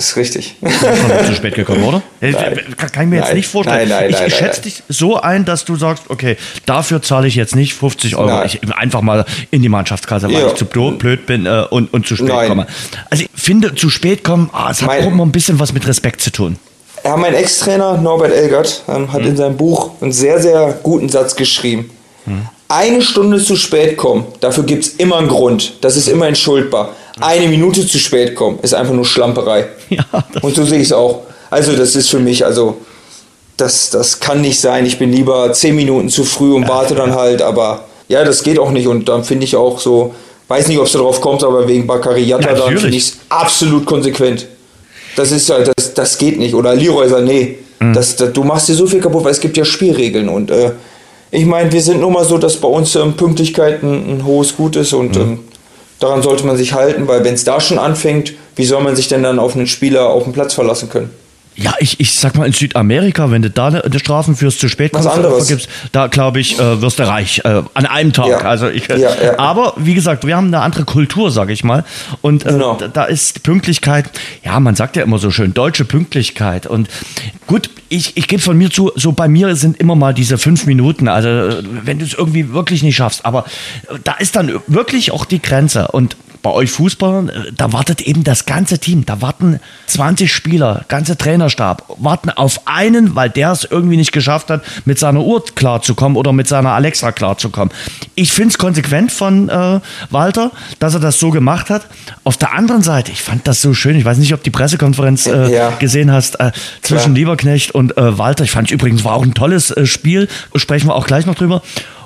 ist richtig. Schon zu spät gekommen, oder? [LAUGHS] Nein. Kann ich mir jetzt nein. nicht vorstellen. Nein, nein, ich, schätze dich so ein, dass du sagst, okay, dafür zahle ich jetzt nicht 50 Euro. Ich einfach mal in die Mannschaftskasse, weil ja. ich zu blöd bin äh, und, und zu spät komme. Also ich finde, zu spät kommen, ah, es hat mein, auch immer ein bisschen was mit Respekt zu tun. Ja, mein Ex-Trainer Norbert Elgert ähm, hat hm. in seinem Buch einen sehr, sehr guten Satz geschrieben. Hm. Eine Stunde zu spät kommen, dafür gibt es immer einen Grund. Das ist immer entschuldbar eine Minute zu spät kommen, ist einfach nur Schlamperei. [LAUGHS] Ja, und so sehe ich es auch. Also das ist für mich, also das, das kann nicht sein. Ich bin lieber zehn Minuten zu früh und ja, warte dann halt, aber ja, das geht auch nicht. Und dann finde ich auch so, weiß nicht, ob es darauf kommt, aber wegen Bakariata, dann finde ich es absolut konsequent. Das ist ja, das, das geht nicht. Oder Leroy Sané. Mhm. Das, das, du machst dir so viel kaputt, weil es gibt ja Spielregeln. Und äh, ich meine, wir sind nun mal so, dass bei uns ähm, Pünktlichkeit ein, ein, hohes Gut ist und mhm. ähm, daran sollte man sich halten, weil wenn es da schon anfängt, wie soll man sich denn dann auf einen Spieler auf dem Platz verlassen können? Ja, ich, ich sag mal, in Südamerika, wenn du da eine, Strafen fürs zu spät vergibst, da glaube ich, äh, wirst du reich. Äh, an einem Tag. Ja. Also ich, ja, ja. Aber wie gesagt, wir haben eine andere Kultur, sage ich mal. Und äh, genau. da, da ist Pünktlichkeit, ja, man sagt ja immer so schön, deutsche Pünktlichkeit. Und gut, ich, ich gebe von mir zu, so bei mir sind immer mal diese fünf Minuten. Also wenn du es irgendwie wirklich nicht schaffst. Aber da ist dann wirklich auch die Grenze. Und bei euch Fußballern, äh, da wartet eben das ganze Team. Da warten 20 Spieler, ganze Trainerstab, warten auf einen, weil der es irgendwie nicht geschafft hat, mit seiner Uhr klarzukommen oder mit seiner Alexa klarzukommen. Ich finde es konsequent von äh, Walter, dass er das so gemacht hat. Auf der anderen Seite, ich fand das so schön. Ich weiß nicht, ob die Pressekonferenz äh, ja. gesehen hast äh, zwischen Klar. Lieberknecht und äh, Walter. Ich fand übrigens war auch ein tolles äh, Spiel. Sprechen wir auch gleich noch drüber.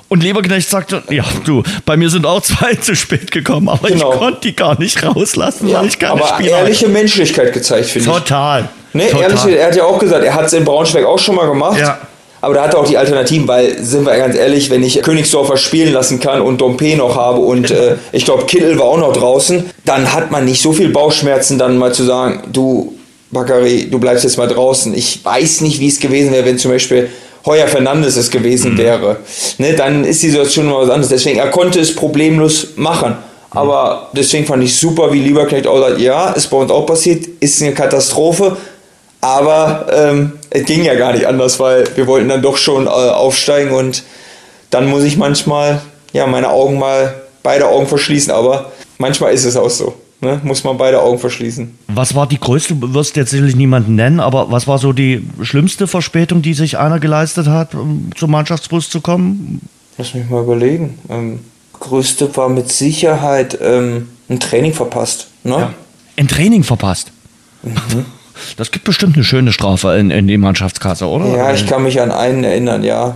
Und Leberknecht sagte, ja, du, bei mir sind auch zwei [LAUGHS] zu spät gekommen, aber genau. ich konnte die gar nicht rauslassen, ja, weil ich keine aber Spieler ehrliche Menschlichkeit gezeigt, finde ich. Total. Nee, Total. ehrlich, er hat ja auch gesagt, er hat es in Braunschweig auch schon mal gemacht. Ja. Aber da hat er auch die Alternativen, weil, sind wir ganz ehrlich, wenn ich Königsdorfer spielen lassen kann und Dompe noch habe und äh, ich glaube Kittel war auch noch draußen, dann hat man nicht so viel Bauchschmerzen, dann mal zu sagen, du, Bakary, du bleibst jetzt mal draußen. Ich weiß nicht, wie es gewesen wäre, wenn zum Beispiel Heuer Fernandes es gewesen mhm. wäre. Ne, dann ist die Situation mal was anderes. Deswegen, er konnte es problemlos machen. Mhm. Aber deswegen fand ich super, wie Lieberknecht auch sagt, ja, ist bei uns auch passiert, ist eine Katastrophe, aber ähm, es ging ja gar nicht anders, weil wir wollten dann doch schon äh, aufsteigen und dann muss ich manchmal ja meine Augen mal beide Augen verschließen, aber manchmal ist es auch so. Ne? Muss man beide Augen verschließen. Was war die größte, du wirst jetzt sicherlich niemanden nennen, aber was war so die schlimmste Verspätung, die sich einer geleistet hat, um zum Mannschaftsbus zu kommen? Lass mich mal überlegen. Ähm, größte war mit Sicherheit ähm, ein Training verpasst. Ne? Ja. Ein Training verpasst? Mhm. [LAUGHS] Das gibt bestimmt eine schöne Strafe in, in die Mannschaftskasse, oder? Ja, ich kann mich an einen erinnern, ja.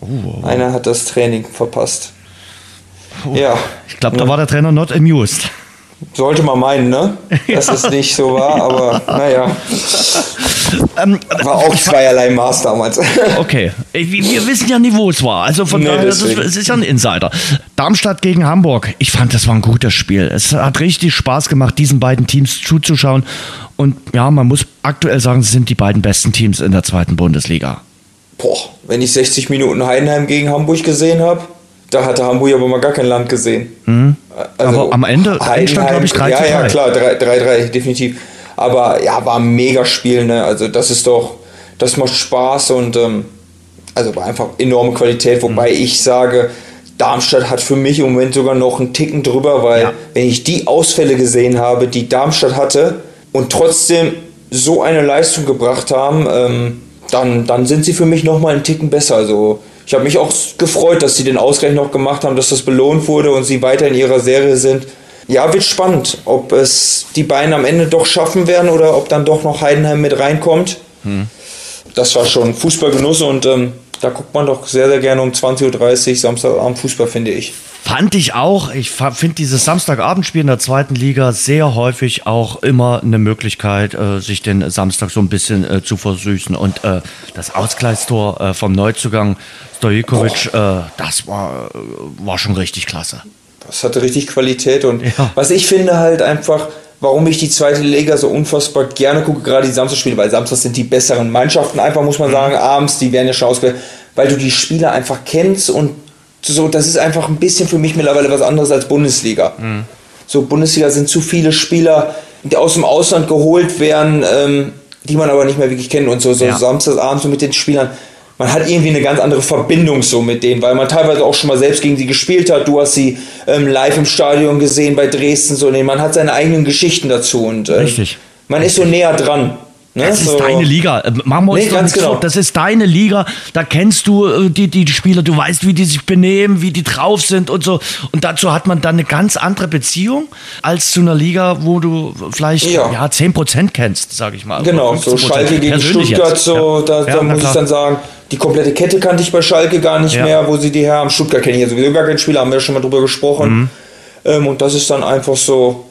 Oh, oh. Einer hat das Training verpasst. Oh, ja. Ich glaube, da war der Trainer not amused. Sollte man meinen, ne? [LAUGHS] Dass ja. es nicht so war, aber naja. Ähm, war auch zweierlei Maß damals. [LAUGHS] Okay. Wir wissen ja nie, wo es war. Also von nee, daher, ist, es ist ja ein Insider. Darmstadt gegen Hamburg. Ich fand, das war ein gutes Spiel. Es hat richtig Spaß gemacht, diesen beiden Teams zuzuschauen. Und ja, man muss aktuell sagen, sie sind die beiden besten Teams in der zweiten Bundesliga. Boah, wenn ich 60 Minuten Heidenheim gegen Hamburg gesehen habe, da hatte Hamburg aber mal gar kein Land gesehen. Mhm. Also aber am Ende stand, glaube ich, 3 Ja, ja, klar, 3-3, definitiv. Aber ja, war ein mega Spiel, ne? Also das ist doch, das macht Spaß und ähm, also war einfach enorme Qualität, wobei mhm. ich sage, Darmstadt hat für mich im Moment sogar noch einen Ticken drüber, weil ja. wenn ich die Ausfälle gesehen habe, die Darmstadt hatte und trotzdem so eine Leistung gebracht haben, ähm, dann, dann sind sie für mich noch mal einen Ticken besser. Also ich habe mich auch gefreut, dass sie den Ausgleich noch gemacht haben, dass das belohnt wurde und sie weiter in ihrer Serie sind. Ja, wird spannend, ob es die beiden am Ende doch schaffen werden oder ob dann doch noch Heidenheim mit reinkommt. Hm. Das war schon Fußballgenuss und ähm, da guckt man doch sehr, sehr gerne um 20.30 Uhr Samstagabend Fußball, finde ich. Fand ich auch. Ich finde dieses Samstagabendspiel in der zweiten Liga sehr häufig auch immer eine Möglichkeit, äh, sich den Samstag so ein bisschen äh, zu versüßen. Und äh, das Ausgleichstor vom Neuzugang Stojikovic, das war, war schon richtig klasse. Das hatte richtig Qualität. Und ja. was ich finde halt einfach, warum ich die zweite Liga so unfassbar gerne gucke, gerade die Samstagspiele, weil Samstags sind die besseren Mannschaften, einfach muss man mhm. sagen, abends, die werden ja schon ausgewählt, weil du die Spieler einfach kennst und so, das ist einfach ein bisschen für mich mittlerweile was anderes als Bundesliga. Mhm. So, Bundesliga sind zu viele Spieler, die aus dem Ausland geholt werden, ähm, die man aber nicht mehr wirklich kennt und so, so ja. Samstagsabends so mit den Spielern man hat irgendwie eine ganz andere Verbindung so mit denen, weil man teilweise auch schon mal selbst gegen sie gespielt hat. Du hast sie ähm, live im Stadion gesehen bei Dresden, so. Nee, man hat seine eigenen Geschichten dazu und äh, Richtig. man ist so näher dran. Ne? Das ist so. deine Liga. Äh, machen wir uns nee, ganz genau. Das ist deine Liga. Da kennst du äh, die, die, Spieler, du weißt, wie die sich benehmen, wie die drauf sind und so. Und dazu hat man dann eine ganz andere Beziehung als zu einer Liga, wo du vielleicht ja. Ja, 10% kennst, sag ich mal. Genau, so Schalke gegen Stuttgart, jetzt. so, ja. da, da muss ich dann sagen, die komplette Kette kannte ich bei Schalke gar nicht mehr, wo sie die her haben. Stuttgart kenne ich ja sowieso gar keinen Spieler, haben wir ja schon mal drüber gesprochen. Mhm. Ähm, und das ist dann einfach so,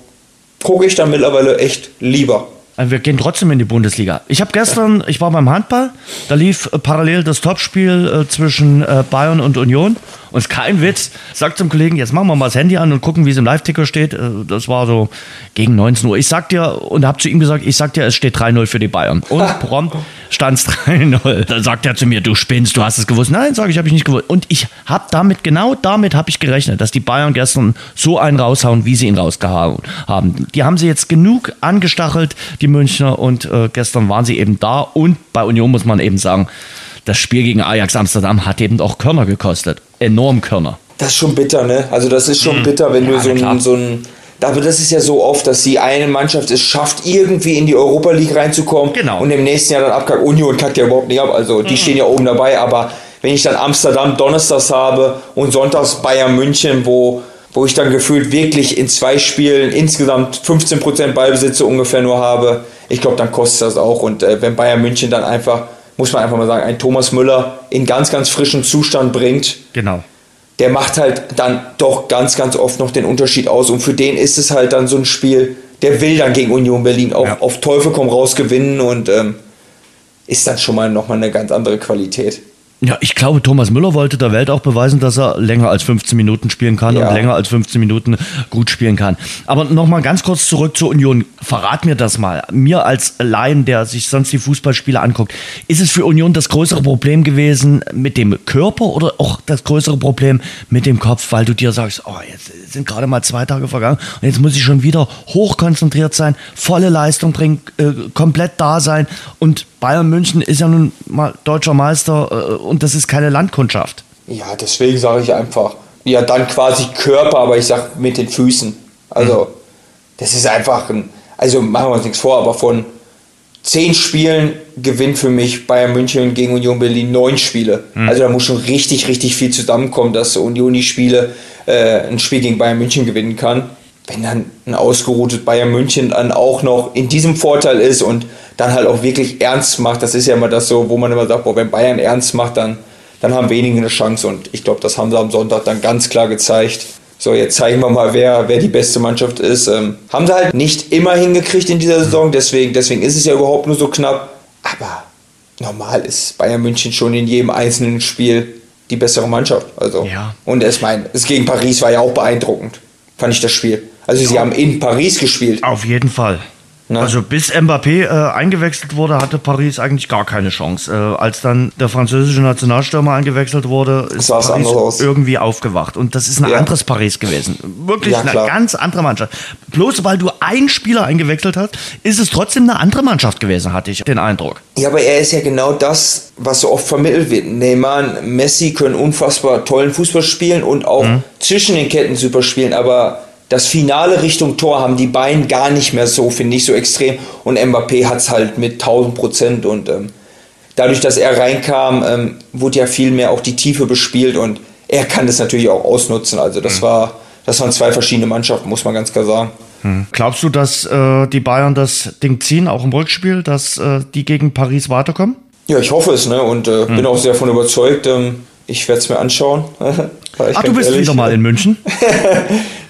gucke ich dann mittlerweile echt lieber. Wir gehen trotzdem in die Bundesliga. Ich habe gestern, ich war beim Handball, da lief äh, parallel das Topspiel äh, zwischen äh, Bayern und Union. Und es ist kein Witz. Sagt zum Kollegen, jetzt machen wir mal das Handy an und gucken, wie es im Live-Ticker steht. Äh, das war so gegen 19 Uhr. Ich sag dir, und habe zu ihm gesagt, ich sag dir, es steht 3-0 für die Bayern. Und [LAUGHS] prompt stand es 3-0. Dann sagt er zu mir, du spinnst, du hast es gewusst. Nein, sage ich, habe ich nicht gewusst. Und ich habe damit, genau damit habe ich gerechnet, dass die Bayern gestern so einen raushauen, wie sie ihn rausgehauen haben. Die haben sie jetzt genug angestachelt, die Münchner. Und äh, gestern waren sie eben da. Und bei Union muss man eben sagen, das Spiel gegen Ajax Amsterdam hat eben auch Körner gekostet. Enorm Körner. Das ist schon bitter, ne? Also das ist schon mhm. bitter, wenn ja, du so ein, so ein aber das ist ja so oft, dass die eine Mannschaft es schafft, irgendwie in die Europa League reinzukommen genau. und im nächsten Jahr dann abkackt. Union kackt ja überhaupt nicht ab, also die mhm. stehen ja oben dabei, aber wenn ich dann Amsterdam donnerstags habe und sonntags Bayern München, wo, wo ich dann gefühlt wirklich in zwei Spielen insgesamt 15% Ballbesitze ungefähr nur habe, ich glaube, dann kostet das auch. Und äh, wenn Bayern München dann einfach muss man einfach mal sagen, ein Thomas Müller in ganz, ganz frischem Zustand bringt. Genau. Der macht halt dann doch ganz, ganz oft noch den Unterschied aus. Und für den ist es halt dann so ein Spiel, der will dann gegen Union Berlin auch ja. auf Teufel komm raus gewinnen und ähm, ist dann schon mal nochmal eine ganz andere Qualität. Ja, ich glaube, Thomas Müller wollte der Welt auch beweisen, dass er länger als 15 Minuten spielen kann ja. und länger als 15 Minuten gut spielen kann. Aber nochmal ganz kurz zurück zur Union. Verrat mir das mal. Mir als Laien, der sich sonst die Fußballspiele anguckt, ist es für Union das größere Problem gewesen mit dem Körper oder auch das größere Problem mit dem Kopf, weil du dir sagst, oh, jetzt sind gerade mal zwei Tage vergangen und jetzt muss ich schon wieder hochkonzentriert sein, volle Leistung bringen, äh, komplett da sein und Bayern München ist ja nun mal deutscher Meister äh, und das ist keine Landkundschaft. Ja, deswegen sage ich einfach, ja, dann quasi Körper, aber ich sage mit den Füßen. Also, mhm. das ist einfach ein, also machen wir uns nichts vor, aber von zehn Spielen gewinnt für mich Bayern München gegen Union Berlin neun Spiele. Mhm. Also da muss schon richtig, richtig viel zusammenkommen, dass Union die Spiele, äh, ein Spiel gegen Bayern München gewinnen kann. Wenn dann ein ausgeruhtes Bayern München dann auch noch in diesem Vorteil ist und dann halt auch wirklich ernst macht. Das ist ja immer das so, wo man immer sagt, boah, wenn Bayern ernst macht, dann, dann haben wenige eine Chance. Und ich glaube, das haben sie am Sonntag dann ganz klar gezeigt. So, jetzt zeigen wir mal, wer, wer die beste Mannschaft ist. Ähm, haben sie halt nicht immer hingekriegt in dieser Saison, deswegen, deswegen ist es ja überhaupt nur so knapp. Aber normal ist Bayern München schon in jedem einzelnen Spiel die bessere Mannschaft. Also, ja. Und ich meine, es gegen Paris war ja auch beeindruckend, fand ich das Spiel. Also sie haben in Paris gespielt. Auf jeden Fall. Ne? Also bis Mbappé äh, eingewechselt wurde, hatte Paris eigentlich gar keine Chance. Äh, als dann der französische Nationalstürmer eingewechselt wurde, ist Paris irgendwie aufgewacht. Und das ist ein ja. anderes Paris gewesen. Wirklich ja, eine ganz andere Mannschaft. Bloß weil du einen Spieler eingewechselt hast, ist es trotzdem eine andere Mannschaft gewesen, hatte ich den Eindruck. Ja, aber er ist ja genau das, was so oft vermittelt wird. Neymar, Messi können unfassbar tollen Fußball spielen und auch mhm. zwischen den Ketten super spielen, aber das Finale Richtung Tor haben die beiden gar nicht mehr so, finde ich, so extrem. Und Mbappé hat es halt mit 1000 Prozent. Und ähm, dadurch, dass er reinkam, ähm, wurde ja viel mehr auch die Tiefe bespielt. Und er kann das natürlich auch ausnutzen. Also das, mhm. war, das waren zwei verschiedene Mannschaften, muss man ganz klar sagen. Mhm. Glaubst du, dass äh, die Bayern das Ding ziehen, auch im Rückspiel, dass äh, die gegen Paris weiterkommen? Ja, ich hoffe es. Ne? Und äh, mhm. bin auch sehr davon überzeugt. Ähm, ich werde es mir anschauen. [LAUGHS] Ach, du bist ehrlich, wieder mal in München? [LAUGHS]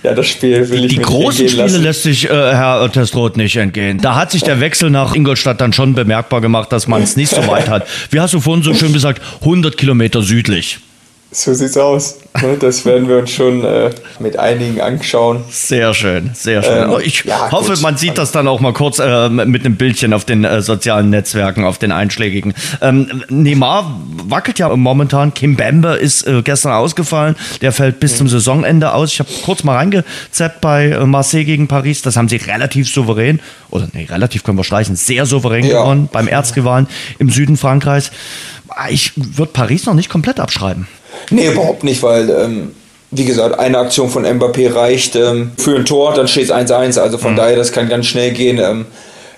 ja, das Spiel will ich Die großen Spiele lassen. lässt sich äh, Herr Testroth nicht entgehen. Da hat sich der Wechsel nach Ingolstadt dann schon bemerkbar gemacht, dass man es nicht so weit hat. Wie hast du vorhin so schön gesagt, 100 Kilometer südlich. So sieht's aus. Ne? Das werden wir uns schon äh, mit einigen anschauen. Sehr schön, sehr schön. Ähm, ich ja, hoffe, gut. man sieht das dann auch mal kurz äh, mit einem Bildchen auf den äh, sozialen Netzwerken, auf den einschlägigen. Ähm, Neymar wackelt ja momentan. Kim Bembe ist äh, gestern ausgefallen. Der fällt bis mhm. zum Saisonende aus. Ich habe kurz mal reingezappt bei äh, Marseille gegen Paris. Das haben sie relativ souverän, oder nee, relativ können wir streichen, sehr souverän ja. gewonnen beim Erzrivalen im Süden Frankreichs. Ich würde Paris noch nicht komplett abschreiben. Nee, überhaupt nicht, weil, ähm, wie gesagt, eine Aktion von Mbappé reicht ähm, für ein Tor, dann steht es 1-1. Also von mhm. daher, das kann ganz schnell gehen. Ähm,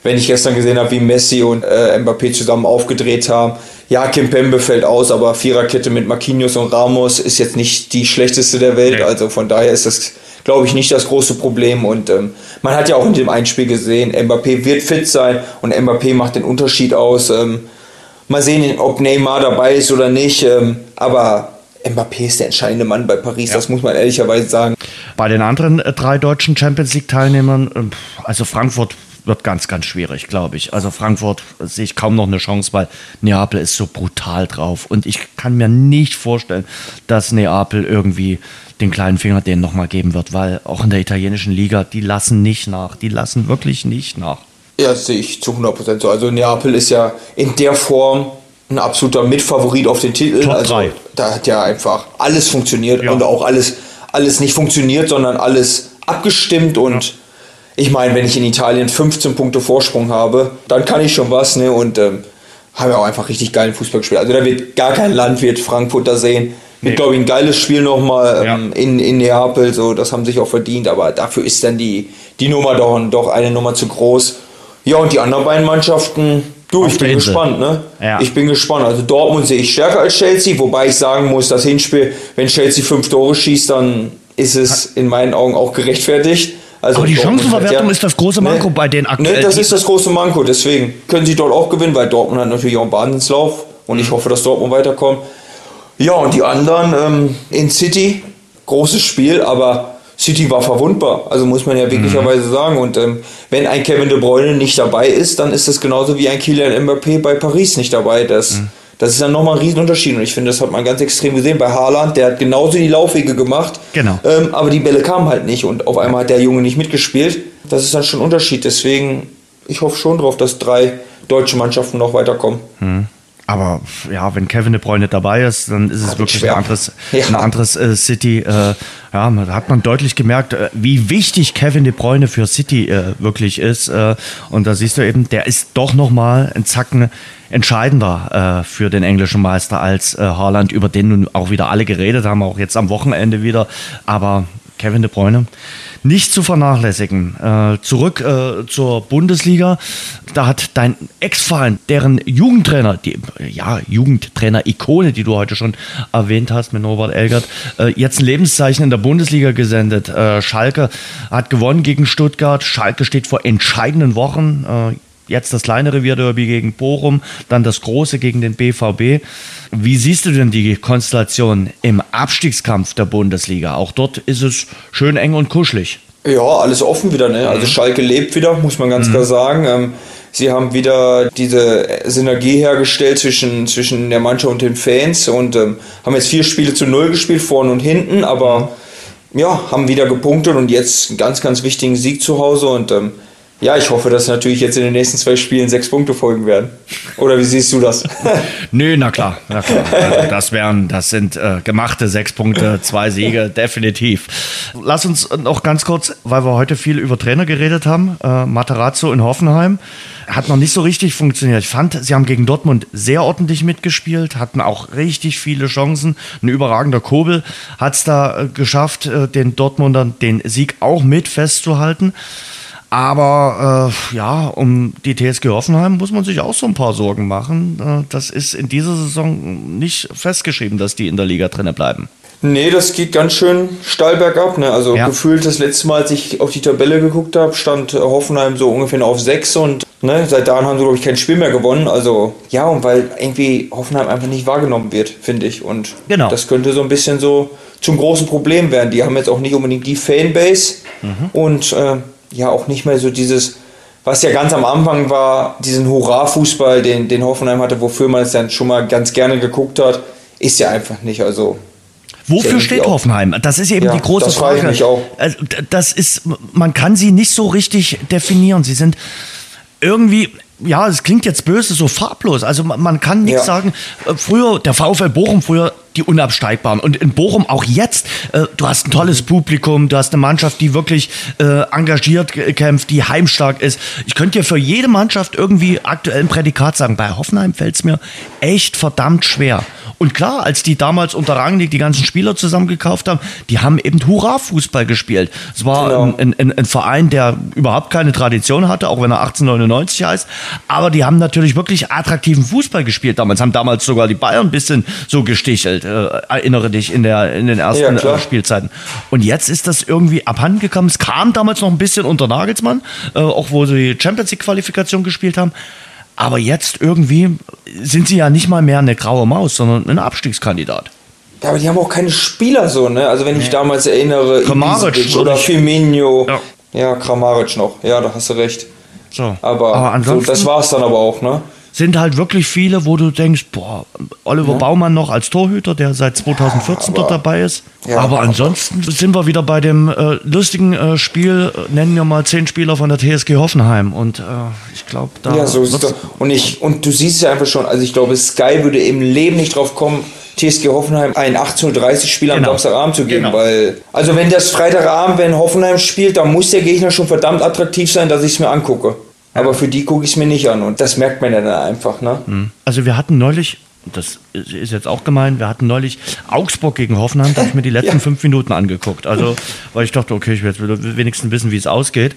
wenn ich gestern gesehen habe, wie Messi und äh, Mbappé zusammen aufgedreht haben. Ja, Kim Pembe fällt aus, aber Viererkette mit Marquinhos und Ramos ist jetzt nicht die schlechteste der Welt. Nee. Also von daher ist das, glaube ich, nicht das große Problem. Und ähm, man hat ja auch in dem Einspiel gesehen, Mbappé wird fit sein und Mbappé macht den Unterschied aus. Ähm, mal sehen, ob Neymar dabei ist oder nicht. Ähm, aber Mbappé ist der entscheidende Mann bei Paris, ja. das muss man ehrlicherweise sagen. Bei den anderen äh, drei deutschen Champions League-Teilnehmern, äh, also Frankfurt wird ganz, ganz schwierig, glaube ich. Also Frankfurt sehe ich kaum noch eine Chance, weil Neapel ist so brutal drauf. Und ich kann mir nicht vorstellen, dass Neapel irgendwie den kleinen Finger denen nochmal geben wird, weil auch in der italienischen Liga, die lassen nicht nach. Die lassen wirklich nicht nach. Ja, sehe ich zu 100% so. Also Neapel ist ja in der Form ein absoluter Mitfavorit auf den Titel. Top also, 3. Da hat ja einfach alles funktioniert ja. und auch alles, alles nicht funktioniert, sondern alles abgestimmt und ja. ich meine, wenn ich in Italien 15 Punkte Vorsprung habe, dann kann ich schon was, ne? Und ähm, haben ja auch einfach richtig geilen Fußball gespielt. Also da wird gar kein Landwirt Frankfurter sehen. Mit, nee. glaube ich, ein geiles Spiel nochmal ähm, ja. in, in Neapel, so, das haben sich auch verdient, aber dafür ist dann die, die Nummer doch, doch eine Nummer zu groß. Ja, und die anderen beiden Mannschaften, Du, ich bin Insel. gespannt, ne? Ja. Ich bin gespannt. Also Dortmund sehe ich stärker als Chelsea, wobei ich sagen muss, das Hinspiel, wenn Chelsea fünf Tore schießt, dann ist es in meinen Augen auch gerechtfertigt. Also Aber die Chancenverwertung ja, ist das große Manko ne, bei den aktuellen. Ne, das ist das große Manko, deswegen können sie dort auch gewinnen, weil Dortmund hat natürlich auch einen Wahnsinnslauf und ich mhm. hoffe, dass Dortmund weiterkommt. Ja, und die anderen ähm, in City, großes Spiel, aber City war verwundbar, also muss man ja wirklicherweise mhm. sagen. Und ähm, wenn ein Kevin De Bruyne nicht dabei ist, dann ist das genauso wie ein Kylian Mbappé bei Paris nicht dabei. Das, mhm. das ist dann nochmal ein Riesenunterschied. Und ich finde, das hat man ganz extrem gesehen bei Haaland. Der hat genauso die Laufwege gemacht, genau. Ähm, aber die Bälle kamen halt nicht. Und auf einmal hat der Junge nicht mitgespielt. Das ist dann schon ein Unterschied. Deswegen, ich hoffe schon drauf, dass drei deutsche Mannschaften noch weiterkommen. Mhm. Aber ja, wenn Kevin De Bruyne dabei ist, dann ist es wirklich ein anderes, ja. ein anderes äh, City. Äh, ja, da hat man deutlich gemerkt, äh, wie wichtig Kevin De Bruyne für City äh, wirklich ist. Äh, und da siehst du eben, der ist doch noch mal ein Zacken entscheidender äh, für den englischen Meister als Haaland, über den nun auch wieder alle geredet haben, auch jetzt am Wochenende wieder. Aber Kevin De Bruyne nicht zu vernachlässigen. Äh, zurück äh, zur Bundesliga. Da hat dein Ex-Verein, deren Jugendtrainer, die ja, Jugendtrainer-Ikone, die du heute schon erwähnt hast mit Norbert Elgert, äh, jetzt ein Lebenszeichen in der Bundesliga gesendet. Äh, Schalke hat gewonnen gegen Stuttgart. Schalke steht vor entscheidenden Wochen. Jetzt das kleine Revierderby gegen Bochum, dann das große gegen den BVB. Wie siehst du denn die Konstellation im Abstiegskampf der Bundesliga? Auch dort ist es schön eng und kuschelig. Ja, alles offen wieder. Ne? Also mhm. Schalke lebt wieder, muss man ganz mhm. klar sagen. Ähm, sie haben wieder diese Synergie hergestellt zwischen, zwischen der Mannschaft und den Fans und ähm, haben jetzt vier Spiele zu null gespielt, vorne und hinten, aber ja, haben wieder gepunktet und jetzt einen ganz, ganz wichtigen Sieg zu Hause und ähm, ja, ich hoffe, dass natürlich jetzt in den nächsten zwei Spielen sechs Punkte folgen werden. Oder wie siehst du das? [LAUGHS] Nö, na klar, na klar. Also das wären, das sind äh, gemachte sechs Punkte, zwei Siege, [LAUGHS] definitiv. Lass uns noch ganz kurz, weil wir heute viel über Trainer geredet haben, äh, Materazzo in Hoffenheim hat noch nicht so richtig funktioniert. Ich fand, sie haben gegen Dortmund sehr ordentlich mitgespielt, hatten auch richtig viele Chancen. Ein überragender Kobel hat es da äh, geschafft, äh, den Dortmundern den Sieg auch mit festzuhalten. Aber äh, ja, um die TSG Hoffenheim muss man sich auch so ein paar Sorgen machen. Äh, das ist in dieser Saison nicht festgeschrieben, dass die in der Liga drinnen bleiben. Nee, das geht ganz schön steil bergab. Ne? Also ja. gefühlt das letzte Mal, als ich auf die Tabelle geguckt habe, stand Hoffenheim so ungefähr auf 6 und ne, seit da haben sie, glaube ich, kein Spiel mehr gewonnen. Also ja, und weil irgendwie Hoffenheim einfach nicht wahrgenommen wird, finde ich. Und genau. das könnte so ein bisschen so zum großen Problem werden. Die haben jetzt auch nicht unbedingt die Fanbase mhm. und äh, ja auch nicht mehr so dieses, was ja ganz am Anfang war, diesen Hurra-Fußball, den, den Hoffenheim hatte, wofür man es dann schon mal ganz gerne geguckt hat, ist ja einfach nicht. Also Wofür steht Hoffenheim? Das ist eben ja, die große das Frage. Ich auch. Also, das ist, man kann sie nicht so richtig definieren. Sie sind irgendwie, ja, es klingt jetzt böse, so farblos. Also man, man kann nichts ja. sagen. Äh, früher, der VfL Bochum, früher die Unabsteigbaren. Und in Bochum auch jetzt, äh, du hast ein tolles Publikum, du hast eine Mannschaft, die wirklich äh, engagiert kämpft, die heimstark ist. Ich könnte dir für jede Mannschaft irgendwie aktuell ein Prädikat sagen. Bei Hoffenheim fällt es mir echt verdammt schwer. Und klar, als die damals unter Rangnick die ganzen Spieler zusammengekauft haben, die haben eben Hurra-Fußball gespielt. Es war genau. ein, ein, ein, Verein, der überhaupt keine Tradition hatte, auch wenn er 1899 heißt. Aber die haben natürlich wirklich attraktiven Fußball gespielt damals. Haben damals sogar die Bayern ein bisschen so gestichelt. Äh, erinnere dich in, der, in den ersten ja, Spielzeiten. Und jetzt ist das irgendwie abhanden gekommen. Es kam damals noch ein bisschen unter Nagelsmann, äh, auch wo sie Champions League-Qualifikation gespielt haben. Aber jetzt irgendwie sind sie ja nicht mal mehr eine graue Maus, sondern ein Abstiegskandidat. Ja, aber die haben auch keine Spieler so, ne? Also wenn ich damals erinnere, Kramaric oder Firmino. Ja. ja, Kramaric noch. Ja, da hast du recht. So. Aber, aber ansonsten, so, das war es dann aber auch, ne? Sind halt wirklich viele, wo du denkst, boah, Oliver ja. Baumann noch als Torhüter, der seit 2014 ja, dort dabei ist. Ja, aber ansonsten sind wir wieder bei dem äh, lustigen äh, Spiel, äh, nennen wir mal zehn Spieler von der TSG Hoffenheim. Und äh, ich glaube, da. Ja, so ist es. Und, ich, und du siehst es ja einfach schon, also ich glaube, Sky würde im Leben nicht drauf kommen, TSG Hoffenheim ein 18.30 Spiel am genau. Samstagabend zu geben, genau. weil, also wenn das Freitagabend, wenn Hoffenheim spielt, dann muss der Gegner schon verdammt attraktiv sein, dass ich es mir angucke. Aber für die gucke ich es mir nicht an und das merkt man ja dann einfach. Ne? Mhm. Also wir hatten neulich, das ist jetzt auch gemein, wir hatten neulich Augsburg gegen Hoffenheim, da habe ich mir die [LAUGHS] letzten ja. fünf Minuten angeguckt. Also, weil ich dachte, okay, ich will jetzt wenigstens wissen, wie es ausgeht.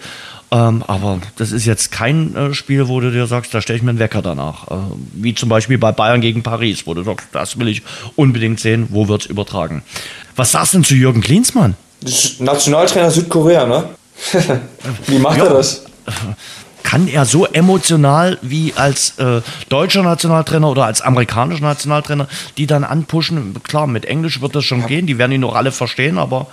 Ähm, aber das ist jetzt kein äh, Spiel, wo du dir sagst, da stelle ich mir einen Wecker danach. Äh, wie zum Beispiel bei Bayern gegen Paris, wo du sagst, das will ich unbedingt sehen, wo wird es übertragen. Was sagst du denn zu Jürgen Klinsmann? Nationaltrainer Südkorea, ne? [LAUGHS] wie macht ja. er das? [LAUGHS] kann er so emotional wie als äh, deutscher Nationaltrainer oder als amerikanischer Nationaltrainer die dann anpushen? Klar, mit Englisch wird das schon ja. gehen, die werden ihn noch alle verstehen, aber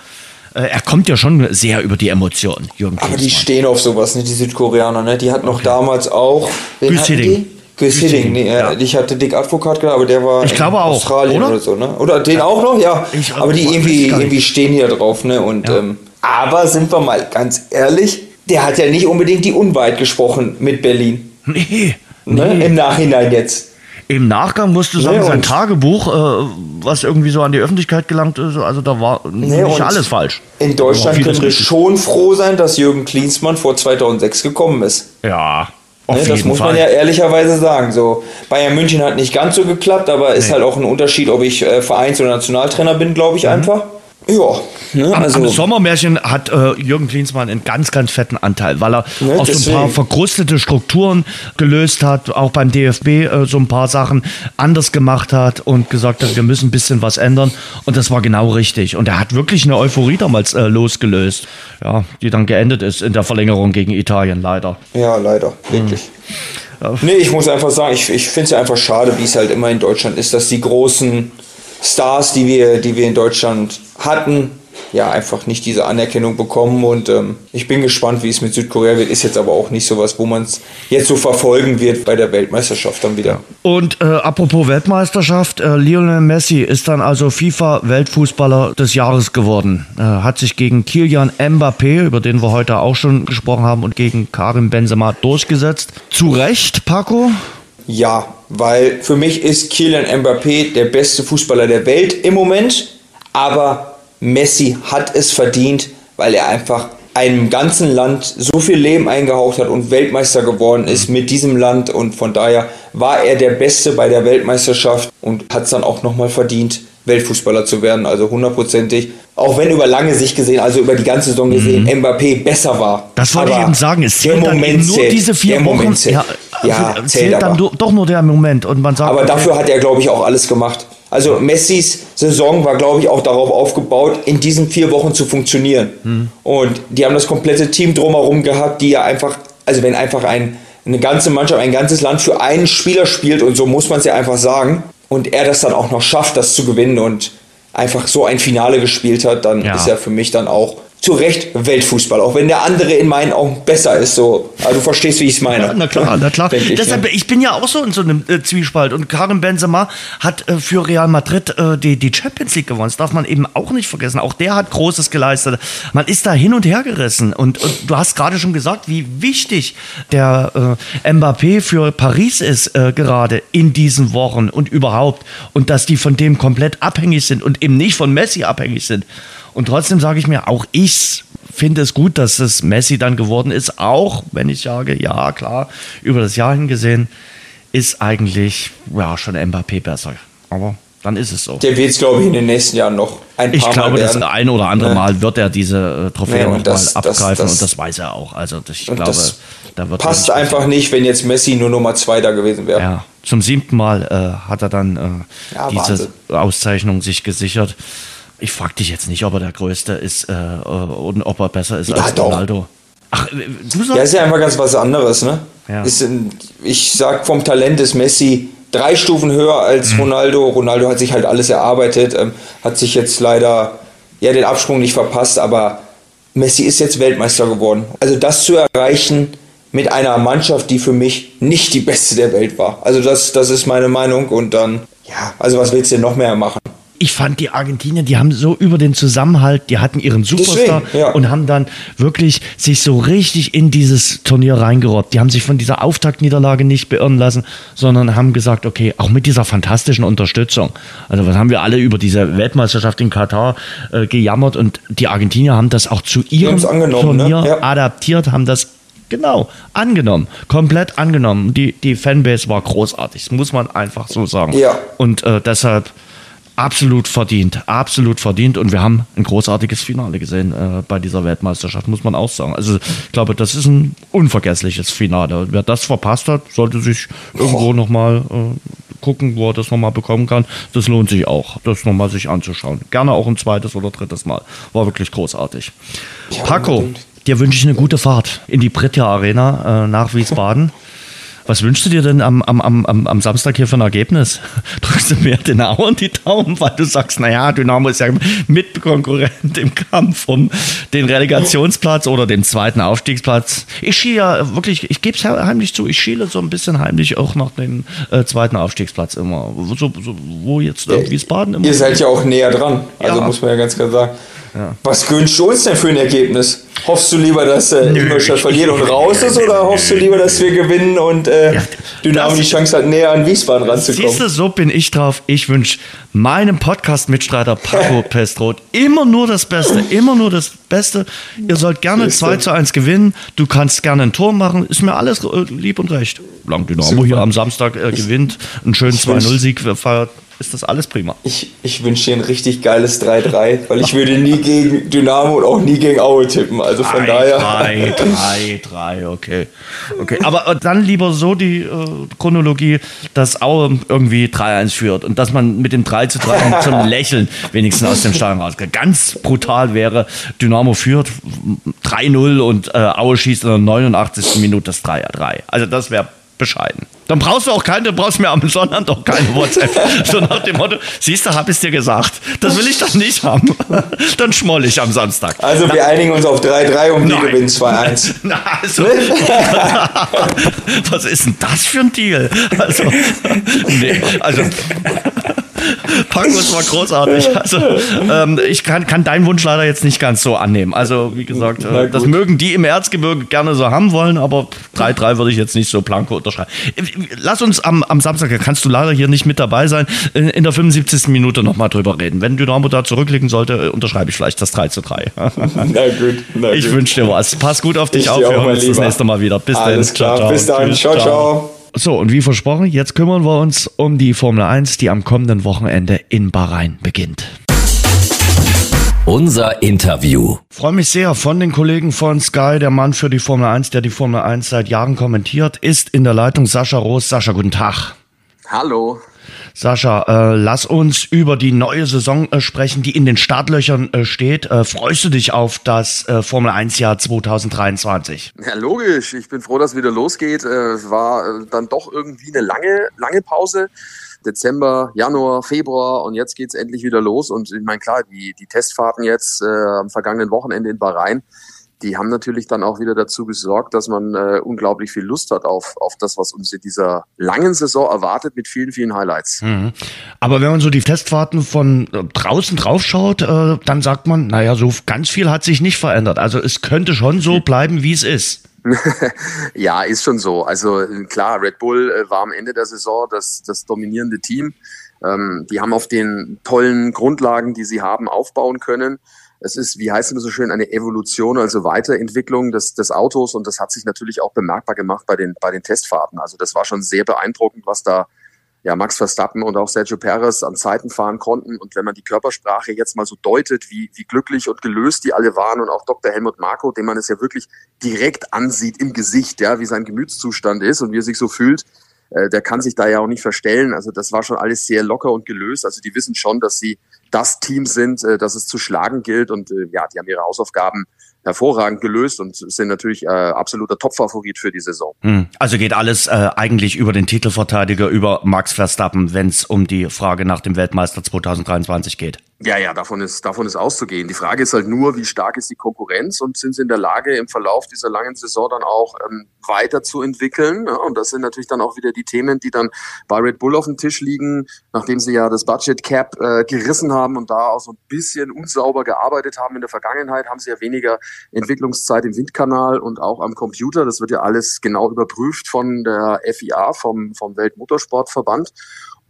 Äh, er kommt ja schon sehr über die Emotionen, Jürgen Aber die stehen auf sowas, ne? die Südkoreaner. Ne? Die hatten noch okay. damals auch. Güsseding. Güsseding, nee, ja. ich hatte Dick Advokat gehabt, aber der war ich glaube auch, Australien oder? oder so, ne? Oder den auch noch, ja. Ich, aber die irgendwie, irgendwie stehen hier drauf, ne? Und, ja. ähm, aber sind wir mal ganz ehrlich, der hat ja nicht unbedingt die Unwahrheit gesprochen mit Berlin. Nee. Ne? nee. Im Nachhinein jetzt. Im Nachgang musst du sagen, nee, sein Tagebuch, äh, was irgendwie so an die Öffentlichkeit gelangt ist, also da war nee, nicht alles falsch. In Deutschland können wir schon froh sein, dass Jürgen Klinsmann vor 2006 gekommen ist. Ja, ne, das muss Fall. man ja ehrlicherweise sagen. So, Bayern München hat nicht ganz so geklappt, aber ist halt auch ein Unterschied, ob ich äh, Vereins- oder Nationaltrainer bin, glaube ich mhm. einfach. Ja, ne, also. Am, Sommermärchen hat äh, Jürgen Klinsmann einen ganz, ganz fetten Anteil, weil er ne, auch so ein paar verkrustete Strukturen gelöst hat, auch beim DFB äh, so ein paar Sachen anders gemacht hat und gesagt hat, wir müssen ein bisschen was ändern. Und das war genau richtig. Und er hat wirklich eine Euphorie damals äh, losgelöst, ja, die dann geendet ist in der Verlängerung gegen Italien, leider. Ja, leider, wirklich. Mhm. Nee, ich muss einfach sagen, ich, ich finde es einfach schade, wie es halt immer in Deutschland ist, dass die großen Stars, die wir, die wir in Deutschland hatten, ja, einfach nicht diese Anerkennung bekommen. Und ähm, ich bin gespannt, wie es mit Südkorea wird. Ist jetzt aber auch nicht so was, wo man es jetzt so verfolgen wird bei der Weltmeisterschaft dann wieder. Und äh, apropos Weltmeisterschaft, äh, Lionel Messi ist dann also FIFA-Weltfußballer des Jahres geworden. Äh, hat sich gegen Kilian Mbappé, über den wir heute auch schon gesprochen haben, und gegen Karim Benzema durchgesetzt. Zu Recht, Paco? Ja, weil für mich ist Kylian Mbappé der beste Fußballer der Welt im Moment, aber Messi hat es verdient, weil er einfach einem ganzen Land so viel Leben eingehaucht hat und Weltmeister geworden ist mit diesem Land und von daher war er der Beste bei der Weltmeisterschaft und hat es dann auch nochmal verdient, Weltfußballer zu werden, also hundertprozentig. Auch wenn über lange Sicht gesehen, also über die ganze Saison gesehen, mhm. Mbappé besser war. Das wollte ich eben sagen. Es zählt dann eben nur zählt. diese vier der Wochen. Ja, ja, zählt, zählt dann aber. doch nur der Moment. Und man sagt, aber dafür hat er, glaube ich, auch alles gemacht. Also Messis Saison war, glaube ich, auch darauf aufgebaut, in diesen vier Wochen zu funktionieren. Mhm. Und die haben das komplette Team drumherum gehabt, die ja einfach, also wenn einfach ein, eine ganze Mannschaft, ein ganzes Land für einen Spieler spielt, und so muss man es ja einfach sagen, und er das dann auch noch schafft, das zu gewinnen und einfach so ein Finale gespielt hat, dann ja. ist er für mich dann auch zu Recht Weltfußball, auch wenn der andere in meinen Augen besser ist. So. Also du verstehst, wie ich es meine. Ja, na klar, na klar. Ich, Deshalb, ja. ich bin ja auch so in so einem äh, Zwiespalt. Und Karim Benzema hat äh, für Real Madrid äh, die, die Champions League gewonnen. Das darf man eben auch nicht vergessen. Auch der hat Großes geleistet. Man ist da hin und her gerissen. Und, und du hast gerade schon gesagt, wie wichtig der äh, Mbappé für Paris ist äh, gerade in diesen Wochen und überhaupt. Und dass die von dem komplett abhängig sind und eben nicht von Messi abhängig sind. Und trotzdem sage ich mir, auch ich finde es gut, dass es Messi dann geworden ist, auch wenn ich sage, ja klar, über das Jahr hingesehen ist eigentlich ja schon Mbappé besser. Aber dann ist es so. Der wird es, glaube ich, in den nächsten Jahren noch ein paar Ich glaube, Mal das ein oder andere Mal wird er diese äh, Trophäe ja, noch das, mal abgreifen das, das, und das weiß er auch. Also ich glaube, da wird passt einfach nicht, wenn jetzt Messi nur Nummer zwei da gewesen wäre. Ja, zum siebten Mal äh, hat er dann äh, ja, diese Wahnsinn. Auszeichnung sich gesichert. Ich frage dich jetzt nicht, ob er der Größte ist äh, und ob er besser ist ja, als doch. Ronaldo. Ach, äh, du sagst. Ja, ist ja einfach ganz was anderes, ne? Ja. Ist, ich sag, vom Talent ist Messi drei Stufen höher als mhm. Ronaldo. Ronaldo hat sich halt alles erarbeitet, ähm, hat sich jetzt leider ja, den Absprung nicht verpasst, aber Messi ist jetzt Weltmeister geworden. Also das zu erreichen mit einer Mannschaft, die für mich nicht die beste der Welt war. Also das, das ist meine Meinung und dann, ja, also was willst du denn noch mehr machen? Ich fand die Argentinier, die haben so über den Zusammenhalt, die hatten ihren Superstar Deswegen, ja. und haben dann wirklich sich so richtig in dieses Turnier reingerobbt. Die haben sich von dieser Auftaktniederlage nicht beirren lassen, sondern haben gesagt, okay, auch mit dieser fantastischen Unterstützung. Also was haben wir alle über diese Weltmeisterschaft in Katar äh, gejammert und die Argentinier haben das auch zu ihrem ne? Turnier ne? ja. adaptiert, haben das Genau, angenommen, komplett angenommen. Die, die Fanbase war großartig, das muss man einfach so sagen. Ja. Und äh, deshalb absolut verdient, absolut verdient. Und wir haben ein großartiges Finale gesehen äh, bei dieser Weltmeisterschaft, muss man auch sagen. Also ich glaube, das ist ein unvergessliches Finale. Wer das verpasst hat, sollte sich irgendwo nochmal äh, gucken, wo er das nochmal bekommen kann. Das lohnt sich auch, das nochmal sich anzuschauen. Gerne auch ein zweites oder drittes Mal. War wirklich großartig. Ja, Paco, dir wünsche ich eine gute Fahrt in die Britja Arena äh, nach Wiesbaden. Was wünschst du dir denn am, am, am, am Samstag hier für ein Ergebnis? [LAUGHS] Drückst du mir den Auern die Daumen, weil du sagst, naja, Dynamo ist ja Mitkonkurrent im Kampf um den Relegationsplatz oder den zweiten Aufstiegsplatz. Ich schiele ja wirklich, ich gebe es heimlich zu, ich schiele so ein bisschen heimlich auch nach dem äh, zweiten Aufstiegsplatz immer. So, so, wo jetzt äh, Wiesbaden immer. Ihr seid ja auch näher dran, also ja. muss man ja ganz klar sagen. Ja. Was wünschst du uns denn für ein Ergebnis? Hoffst du lieber, dass äh, Ingolstadt verliert und raus ist oder hoffst du lieber, dass wir gewinnen und äh, Dynamo die Chance hat, näher an Wiesbaden ranzukommen? Siehst du, so bin ich drauf. Ich wünsche meinem Podcast-Mitstreiter Paco [LAUGHS] Pestroth immer nur das Beste, immer nur das Beste. Ihr sollt gerne 2 zu 1 gewinnen. Du kannst gerne ein Tor machen. Ist mir alles äh, lieb und recht. Lang Dynamo Super. hier am Samstag äh, gewinnt, einen schönen 2-0-Sieg feiert ist das alles prima. Ich, ich wünsche dir ein richtig geiles 3-3, weil ich würde nie gegen Dynamo und auch nie gegen Aue tippen. Also von 3, daher. 3, 3, 3, okay. okay. Aber äh, dann lieber so die äh, Chronologie, dass Aue irgendwie 3-1 führt und dass man mit dem 3 zu 3 zum [LAUGHS] Lächeln wenigstens aus dem Stadion rausgeht. Ganz brutal wäre, Dynamo führt 3-0 und äh, Aue schießt in der 89. Minute das 3-3. Also das wäre bescheiden. Dann brauchst du auch keine, du brauchst mir am Sonntag doch keine [LAUGHS] WhatsApp. so nach dem Motto, siehst du, hab ich dir gesagt. Das will ich doch nicht haben. Dann schmoll ich am Samstag. Also wir einigen uns auf 3-3 und die gewinnen 2-1. [LAUGHS] Also, [LAUGHS] was ist denn das für ein Deal? Also, nee, also [LAUGHS] Packos war großartig. Also, ähm, ich kann, kann deinen Wunsch leider jetzt nicht ganz so annehmen. Also, wie gesagt, äh, das mögen die im Erzgebirge gerne so haben wollen, aber 3-3 würde ich jetzt nicht so blanko unterschreiben. Lass uns am, am Samstag, kannst du leider hier nicht mit dabei sein, in der 75. Minute nochmal drüber reden. Wenn Dynamo da zurückliegen sollte, unterschreibe ich vielleicht das 3 zu 3. [LAUGHS] na gut, na Ich wünsche dir was. Pass gut auf dich ich auf. Wir hören uns das nächste Mal wieder. Bis dann. Ciao, ciao. Bis dann. ciao. ciao. ciao. So, und wie versprochen, jetzt kümmern wir uns um die Formel 1, die am kommenden Wochenende in Bahrain beginnt. Unser Interview. Freue mich sehr von den Kollegen von Sky, der Mann für die Formel 1, der die Formel 1 seit Jahren kommentiert, ist in der Leitung Sascha Roos. Sascha, guten Tag. Hallo. Sascha, äh, lass uns über die neue Saison äh, sprechen, die in den Startlöchern äh, steht. Äh, freust du dich auf das äh, Formel 1 Jahr 2023? Ja, logisch. Ich bin froh, dass es wieder losgeht. Äh, es war dann doch irgendwie eine lange, lange Pause. Dezember, Januar, Februar und jetzt geht's endlich wieder los. Und ich meine, klar, die, die Testfahrten jetzt am vergangenen Wochenende in Bahrain, die haben natürlich dann auch wieder dazu gesorgt, dass man äh, unglaublich viel Lust hat auf, auf das, was uns in dieser langen Saison erwartet, mit vielen, vielen Highlights. Mhm. Aber wenn man so die Testfahrten von äh, draußen drauf schaut, äh, dann sagt man, naja, so ganz viel hat sich nicht verändert. Also es könnte schon so bleiben, wie es ist. [LAUGHS] ja, ist schon so. Also klar, Red Bull äh, war am Ende der Saison das, das dominierende Team. Ähm, die haben auf den tollen Grundlagen, die sie haben, aufbauen können es ist, wie heißt es so schön, eine Evolution, also Weiterentwicklung des, des Autos und das hat sich natürlich auch bemerkbar gemacht bei den, bei den Testfahrten. Also das war schon sehr beeindruckend, was da ja, Max Verstappen und auch Sergio Perez an Zeiten fahren konnten. Und wenn man die Körpersprache jetzt mal so deutet, wie, wie glücklich und gelöst die alle waren und auch Dr. Helmut Marko, dem man es ja wirklich direkt ansieht im Gesicht, ja, wie sein Gemütszustand ist und wie er sich so fühlt, äh, der kann sich da ja auch nicht verstellen. Also das war schon alles sehr locker und gelöst. Also die wissen schon, dass sie das Team sind, äh, das es zu schlagen gilt. Und äh, ja, die haben ihre Hausaufgaben hervorragend gelöst und sind natürlich äh, absoluter Topfavorit für die Saison. Hm. Also geht alles äh, eigentlich über den Titelverteidiger, über Max Verstappen, wenn es um die Frage nach dem Weltmeister 2023 geht. Ja, ja, davon ist, davon ist auszugehen. Die Frage ist halt nur, wie stark ist die Konkurrenz und sind sie in der Lage, im Verlauf dieser langen Saison dann auch ähm, weiterzuentwickeln? Ja, und das sind natürlich dann auch wieder die Themen, die dann bei Red Bull auf dem Tisch liegen, nachdem sie ja das Budget Cap äh, gerissen haben und da auch so ein bisschen unsauber gearbeitet haben in der Vergangenheit, haben sie ja weniger Entwicklungszeit im Windkanal und auch am Computer. Das wird ja alles genau überprüft von der FIA, vom, vom Weltmotorsportverband.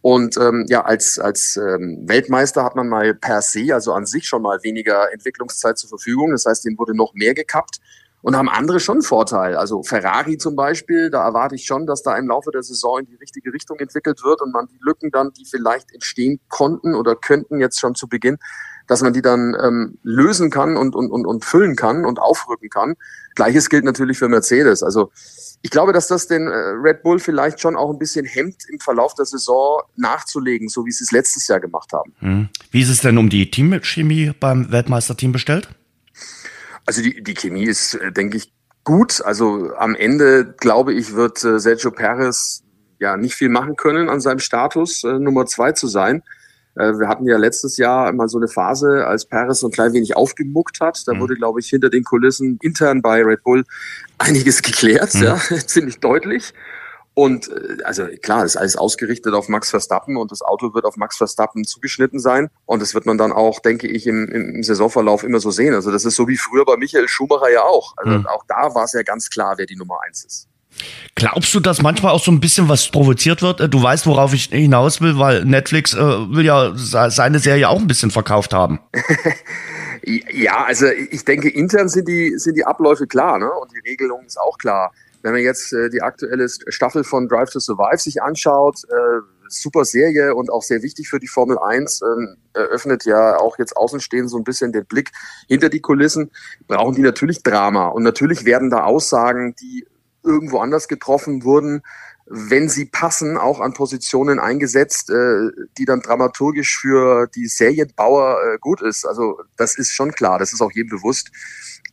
Und ähm, ja, als, als ähm, Weltmeister hat man mal per se, also an sich schon mal weniger Entwicklungszeit zur Verfügung. Das heißt, denen wurde noch mehr gekappt und haben andere schon Vorteil. Also Ferrari zum Beispiel, da erwarte ich schon, dass da im Laufe der Saison in die richtige Richtung entwickelt wird und man die Lücken dann, die vielleicht entstehen konnten oder könnten jetzt schon zu Beginn, dass man die dann ähm, lösen kann und, und, und, und füllen kann und aufrücken kann. Gleiches gilt natürlich für Mercedes. Also ich glaube, dass das den äh, Red Bull vielleicht schon auch ein bisschen hemmt, im Verlauf der Saison nachzulegen, so wie sie es letztes Jahr gemacht haben. Hm. Wie ist es denn um die Teamchemie beim Weltmeisterteam bestellt? Also die, die Chemie ist, äh, denke ich, gut. Also am Ende, glaube ich, wird äh, Sergio Perez ja nicht viel machen können an seinem Status, äh, Nummer zwei zu sein. Wir hatten ja letztes Jahr mal so eine Phase, als Perez so ein klein wenig aufgemuckt hat. Da mhm. wurde, glaube ich, hinter den Kulissen intern bei Red Bull einiges geklärt, mhm. ja, [LAUGHS] ziemlich deutlich. Und äh, also klar, ist alles ausgerichtet auf Max Verstappen und das Auto wird auf Max Verstappen zugeschnitten sein. Und das wird man dann auch, denke ich, im, im Saisonverlauf immer so sehen. Also das ist so wie früher bei Michael Schumacher ja auch. Also mhm. auch da war es ja ganz klar, wer die Nummer eins ist. Glaubst du, dass manchmal auch so ein bisschen was provoziert wird? Du weißt, worauf ich hinaus will, weil Netflix äh, will ja seine Serie auch ein bisschen verkauft haben. [LAUGHS] ja, also ich denke, intern sind die, sind die Abläufe klar, ne? Und die Regelung ist auch klar. Wenn man jetzt äh, die aktuelle Staffel von Drive to Survive sich anschaut, äh, super Serie und auch sehr wichtig für die Formel 1, ähm, eröffnet ja auch jetzt außenstehend so ein bisschen den Blick hinter die Kulissen, brauchen die natürlich Drama. Und natürlich werden da Aussagen, die irgendwo anders getroffen wurden, wenn sie passen, auch an Positionen eingesetzt, äh, die dann dramaturgisch für die Serienbauer äh, gut ist. Also das ist schon klar, das ist auch jedem bewusst.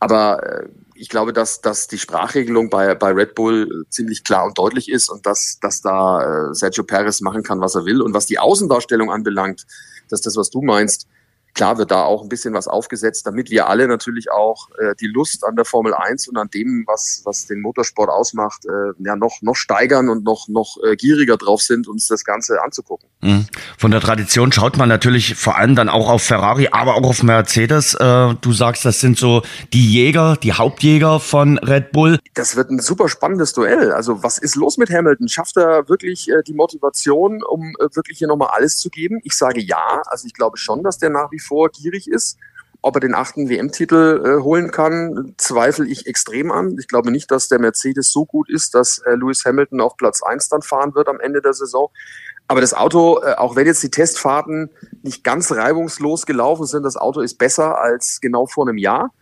Aber äh, ich glaube, dass, dass die Sprachregelung bei, bei Red Bull ziemlich klar und deutlich ist und dass, dass da äh, Sergio Perez machen kann, was er will. Und was die Außendarstellung anbelangt, dass das, was du meinst, klar wird da auch ein bisschen was aufgesetzt, damit wir alle natürlich auch äh, die Lust an der Formel 1 und an dem, was, was den Motorsport ausmacht, äh, ja noch, noch steigern und noch, noch äh, gieriger drauf sind, uns das Ganze anzugucken. Mhm. Von der Tradition schaut man natürlich vor allem dann auch auf Ferrari, aber auch auf Mercedes. Äh, du sagst, das sind so die Jäger, die Hauptjäger von Red Bull. Das wird ein super spannendes Duell. Also was ist los mit Hamilton? Schafft er wirklich äh, die Motivation, um äh, wirklich hier nochmal alles zu geben? Ich sage ja. Also ich glaube schon, dass der nach wie vor gierig ist. Ob er den achten WM-Titel äh, holen kann, zweifle ich extrem an. Ich glaube nicht, dass der Mercedes so gut ist, dass äh, Lewis Hamilton auf Platz eins dann fahren wird am Ende der Saison. Aber das Auto, äh, auch wenn jetzt die Testfahrten nicht ganz reibungslos gelaufen sind, das Auto ist besser als genau vor einem Jahr.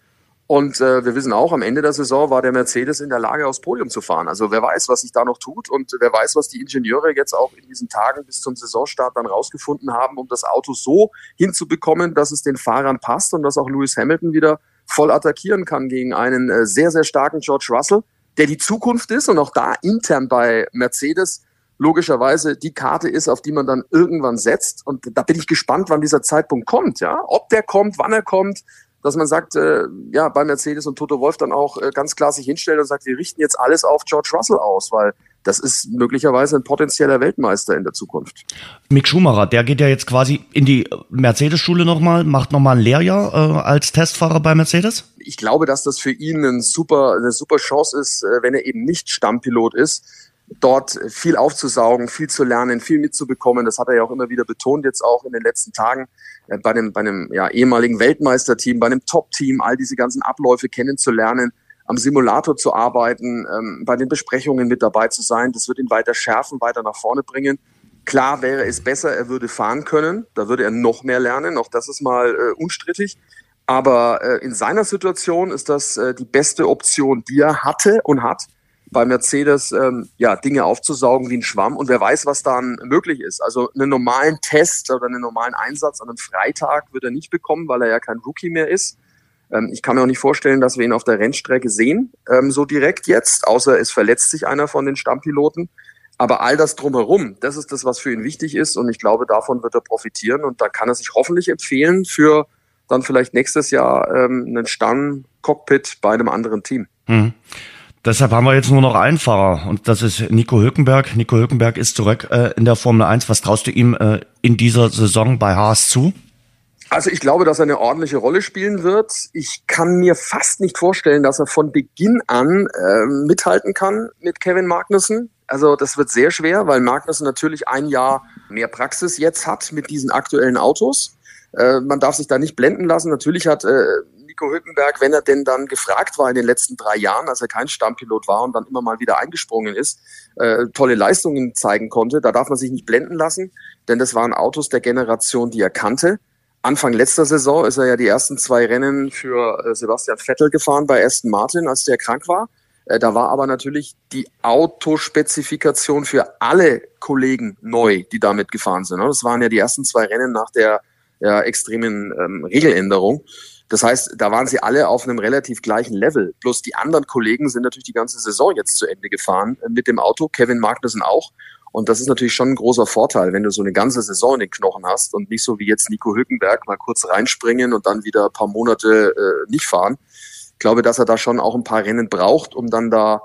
Und äh, wir wissen auch, am Ende der Saison war der Mercedes in der Lage, aufs Podium zu fahren. Also wer weiß, was sich da noch tut und wer weiß, was die Ingenieure jetzt auch in diesen Tagen bis zum Saisonstart dann rausgefunden haben, um das Auto so hinzubekommen, dass es den Fahrern passt und dass auch Lewis Hamilton wieder voll attackieren kann gegen einen äh, sehr, sehr starken George Russell, der die Zukunft ist und auch da intern bei Mercedes logischerweise die Karte ist, auf die man dann irgendwann setzt. Und da bin ich gespannt, wann dieser Zeitpunkt kommt, ja. Ob der kommt, wann er kommt, dass man sagt, äh, ja, bei Mercedes und Toto Wolf dann auch äh, ganz klar sich hinstellt und sagt, wir richten jetzt alles auf George Russell aus, weil das ist möglicherweise ein potenzieller Weltmeister in der Zukunft. Mick Schumacher, der geht ja jetzt quasi in die Mercedes-Schule nochmal, macht nochmal ein Lehrjahr äh, als Testfahrer bei Mercedes? Ich glaube, dass das für ihn ein super, eine super Chance ist, äh, wenn er eben nicht Stammpilot ist, dort viel aufzusaugen, viel zu lernen, viel mitzubekommen. Das hat er ja auch immer wieder betont, jetzt auch in den letzten Tagen äh, bei einem, bei einem ja, ehemaligen Weltmeisterteam, bei einem Top-Team, all diese ganzen Abläufe kennenzulernen, am Simulator zu arbeiten, ähm, bei den Besprechungen mit dabei zu sein. Das wird ihn weiter schärfen, weiter nach vorne bringen. Klar wäre es besser, er würde fahren können, da würde er noch mehr lernen, auch das ist mal äh, unstrittig. Aber äh, in seiner Situation ist das äh, die beste Option, die er hatte und hat bei Mercedes ähm, ja Dinge aufzusaugen wie ein Schwamm und wer weiß, was dann möglich ist. Also einen normalen Test oder einen normalen Einsatz an einem Freitag wird er nicht bekommen, weil er ja kein Rookie mehr ist. Ähm, ich kann mir auch nicht vorstellen, dass wir ihn auf der Rennstrecke sehen, ähm, so direkt jetzt, außer es verletzt sich einer von den Stammpiloten. Aber all das drumherum, das ist das, was für ihn wichtig ist und ich glaube, davon wird er profitieren und da kann er sich hoffentlich empfehlen für dann vielleicht nächstes Jahr ähm, einen Stammcockpit bei einem anderen Team. Mhm. Deshalb haben wir jetzt nur noch einen Fahrer und das ist Nico Hülkenberg. Nico Hülkenberg ist zurück äh, in der Formel 1. Was traust du ihm äh, in dieser Saison bei Haas zu? Also ich glaube, dass er eine ordentliche Rolle spielen wird. Ich kann mir fast nicht vorstellen, dass er von Beginn an äh, mithalten kann mit Kevin Magnussen. Also das wird sehr schwer, weil Magnussen natürlich ein Jahr mehr Praxis jetzt hat mit diesen aktuellen Autos. Äh, man darf sich da nicht blenden lassen. Natürlich hat äh, Nico Hülkenberg, wenn er denn dann gefragt war in den letzten drei Jahren, als er kein Stammpilot war und dann immer mal wieder eingesprungen ist, äh, tolle Leistungen zeigen konnte. Da darf man sich nicht blenden lassen, denn das waren Autos der Generation, die er kannte. Anfang letzter Saison ist er ja die ersten zwei Rennen für äh, Sebastian Vettel gefahren bei Aston Martin, als der krank war. Äh, da war aber natürlich die Autospezifikation für alle Kollegen neu, die damit gefahren sind. Das waren ja die ersten zwei Rennen nach der ja, extremen ähm, Regeländerung. Das heißt, da waren sie alle auf einem relativ gleichen Level. Bloß die anderen Kollegen sind natürlich die ganze Saison jetzt zu Ende gefahren äh, mit dem Auto. Kevin Magnussen auch. Und das ist natürlich schon ein großer Vorteil, wenn du so eine ganze Saison in den Knochen hast und nicht so wie jetzt Nico Hülkenberg mal kurz reinspringen und dann wieder ein paar Monate äh, nicht fahren. Ich glaube, dass er da schon auch ein paar Rennen braucht, um dann da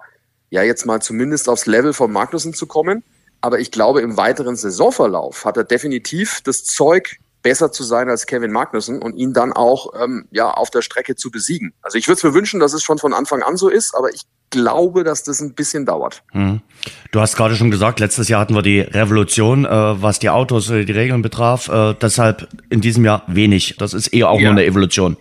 ja jetzt mal zumindest aufs Level von Magnussen zu kommen. Aber ich glaube, im weiteren Saisonverlauf hat er definitiv das Zeug, besser zu sein als Kevin Magnussen und ihn dann auch ähm, ja auf der Strecke zu besiegen. Also ich würde es mir wünschen, dass es schon von Anfang an so ist, aber ich glaube, dass das ein bisschen dauert. Hm. Du hast gerade schon gesagt, letztes Jahr hatten wir die Revolution, äh, was die Autos, äh, die Regeln betraf. Äh, deshalb in diesem Jahr wenig. Das ist eher auch ja. nur eine Evolution.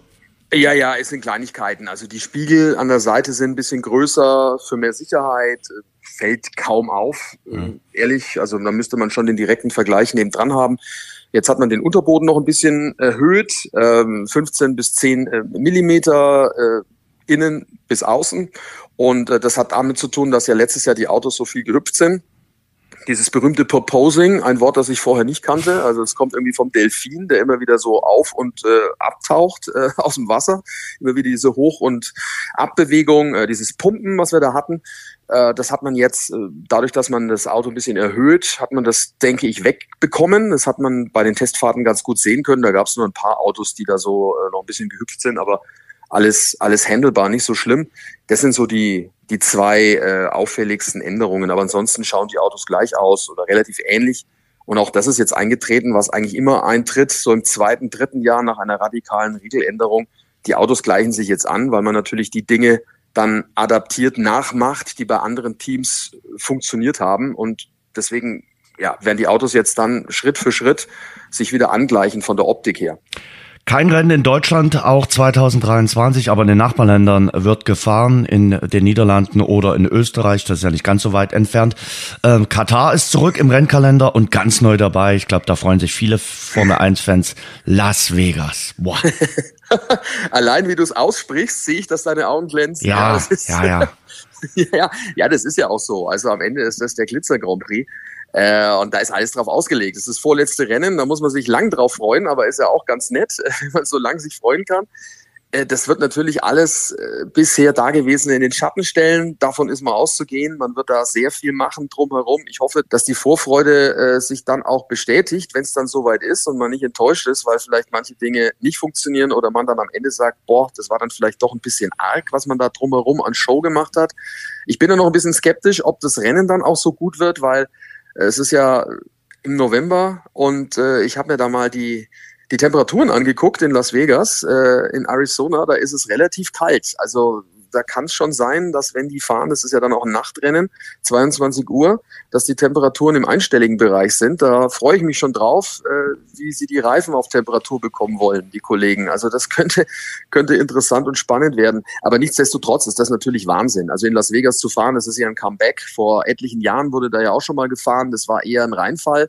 Ja, ja, es sind Kleinigkeiten. Also die Spiegel an der Seite sind ein bisschen größer für mehr Sicherheit. Fällt kaum auf, hm. ehrlich. Also da müsste man schon den direkten Vergleich neben dran haben. Jetzt hat man den Unterboden noch ein bisschen erhöht, ähm, 15 bis 10 äh, Millimeter äh, innen bis außen. Und äh, das hat damit zu tun, dass ja letztes Jahr die Autos so viel gehüpft sind. Dieses berühmte Proposing, ein Wort, das ich vorher nicht kannte. Also es kommt irgendwie vom Delfin, der immer wieder so auf und äh, abtaucht äh, aus dem Wasser. Immer wieder diese Hoch- und Abbewegung, äh, dieses Pumpen, was wir da hatten. Äh, das hat man jetzt, äh, dadurch, dass man das Auto ein bisschen erhöht, hat man das, denke ich, wegbekommen. Das hat man bei den Testfahrten ganz gut sehen können. Da gab es nur ein paar Autos, die da so äh, noch ein bisschen gehüpft sind, aber alles, alles handelbar, nicht so schlimm. Das sind so die, die zwei äh, auffälligsten Änderungen. Aber ansonsten schauen die Autos gleich aus oder relativ ähnlich. Und auch das ist jetzt eingetreten, was eigentlich immer eintritt, so im zweiten, dritten Jahr nach einer radikalen Regeländerung. Die Autos gleichen sich jetzt an, weil man natürlich die Dinge dann adaptiert nachmacht, die bei anderen Teams funktioniert haben. Und deswegen ja, werden die Autos jetzt dann Schritt für Schritt sich wieder angleichen von der Optik her. Kein Rennen in Deutschland, auch 2023, aber in den Nachbarländern wird gefahren, in den Niederlanden oder in Österreich, das ist ja nicht ganz so weit entfernt. Ähm, Katar ist zurück im Rennkalender und ganz neu dabei. Ich glaube, da freuen sich viele Formel 1-Fans. Las Vegas. Boah. [LAUGHS] [LAUGHS] Allein wie du es aussprichst, sehe ich, dass deine Augen glänzen. Ja, ja, ja. [LAUGHS] Ja. ja, ja, das ist ja auch so. Also am Ende ist das der Glitzer Grand Prix. Äh, und da ist alles drauf ausgelegt. Es ist das vorletzte Rennen, da muss man sich lang drauf freuen, aber ist ja auch ganz nett, [LAUGHS] wenn man so lang sich freuen kann. Äh, das wird natürlich alles äh, bisher Dagewesene in den Schatten stellen. Davon ist mal auszugehen. Man wird da sehr viel machen drumherum. Ich hoffe, dass die Vorfreude äh, sich dann auch bestätigt, wenn es dann soweit ist und man nicht enttäuscht ist, weil vielleicht manche Dinge nicht funktionieren oder man dann am Ende sagt, boah, das war dann vielleicht doch ein bisschen arg, was man da drumherum an Show gemacht hat. Ich bin da noch ein bisschen skeptisch, ob das Rennen dann auch so gut wird, weil es ist ja im November und ich habe mir da mal die, die Temperaturen angeguckt in Las Vegas, äh, in Arizona, da ist es relativ kalt. Also da kann es schon sein, dass wenn die fahren, das ist ja dann auch ein Nachtrennen, 22 Uhr, dass die Temperaturen im einstelligen Bereich sind. Da freue ich mich schon drauf, äh, wie sie die Reifen auf Temperatur bekommen wollen, die Kollegen. Also das [LAUGHS] könnte, könnte interessant und spannend werden. Aber nichtsdestotrotz ist das natürlich Wahnsinn. Also in Las Vegas zu fahren, das ist ja ein Comeback. Vor etlichen Jahren wurde da ja auch schon mal gefahren. Das war eher ein Reinfall.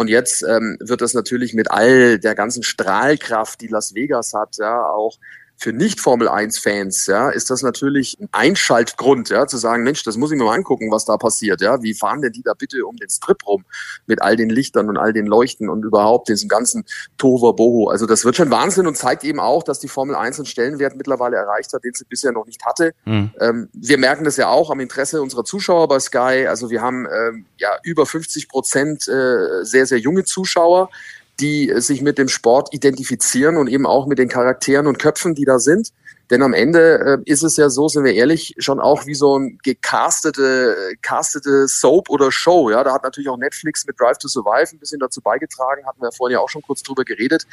Und jetzt ähm, wird das natürlich mit all der ganzen Strahlkraft, die Las Vegas hat, ja, auch für Nicht-Formel-1-Fans, ja, ist das natürlich ein Einschaltgrund, ja, zu sagen, Mensch, das muss ich mir mal angucken, was da passiert, ja. Wie fahren denn die da bitte um den Strip rum mit all den Lichtern und all den Leuchten und überhaupt diesem ganzen Tova Boho. Also das wird schon Wahnsinn und zeigt eben auch, dass die Formel 1 einen Stellenwert mittlerweile erreicht hat, den sie bisher noch nicht hatte. Mhm. Ähm, wir merken das ja auch am Interesse unserer Zuschauer bei Sky. Also wir haben ähm, ja über 50 Prozent äh, sehr, sehr junge Zuschauer die sich mit dem Sport identifizieren und eben auch mit den Charakteren und Köpfen, die da sind. Denn am Ende äh, ist es ja so, sind wir ehrlich, schon auch wie so ein gecastete, castete Soap oder Show. Ja, da hat natürlich auch Netflix mit Drive to Survive ein bisschen dazu beigetragen, hatten wir vorhin ja auch schon kurz drüber geredet.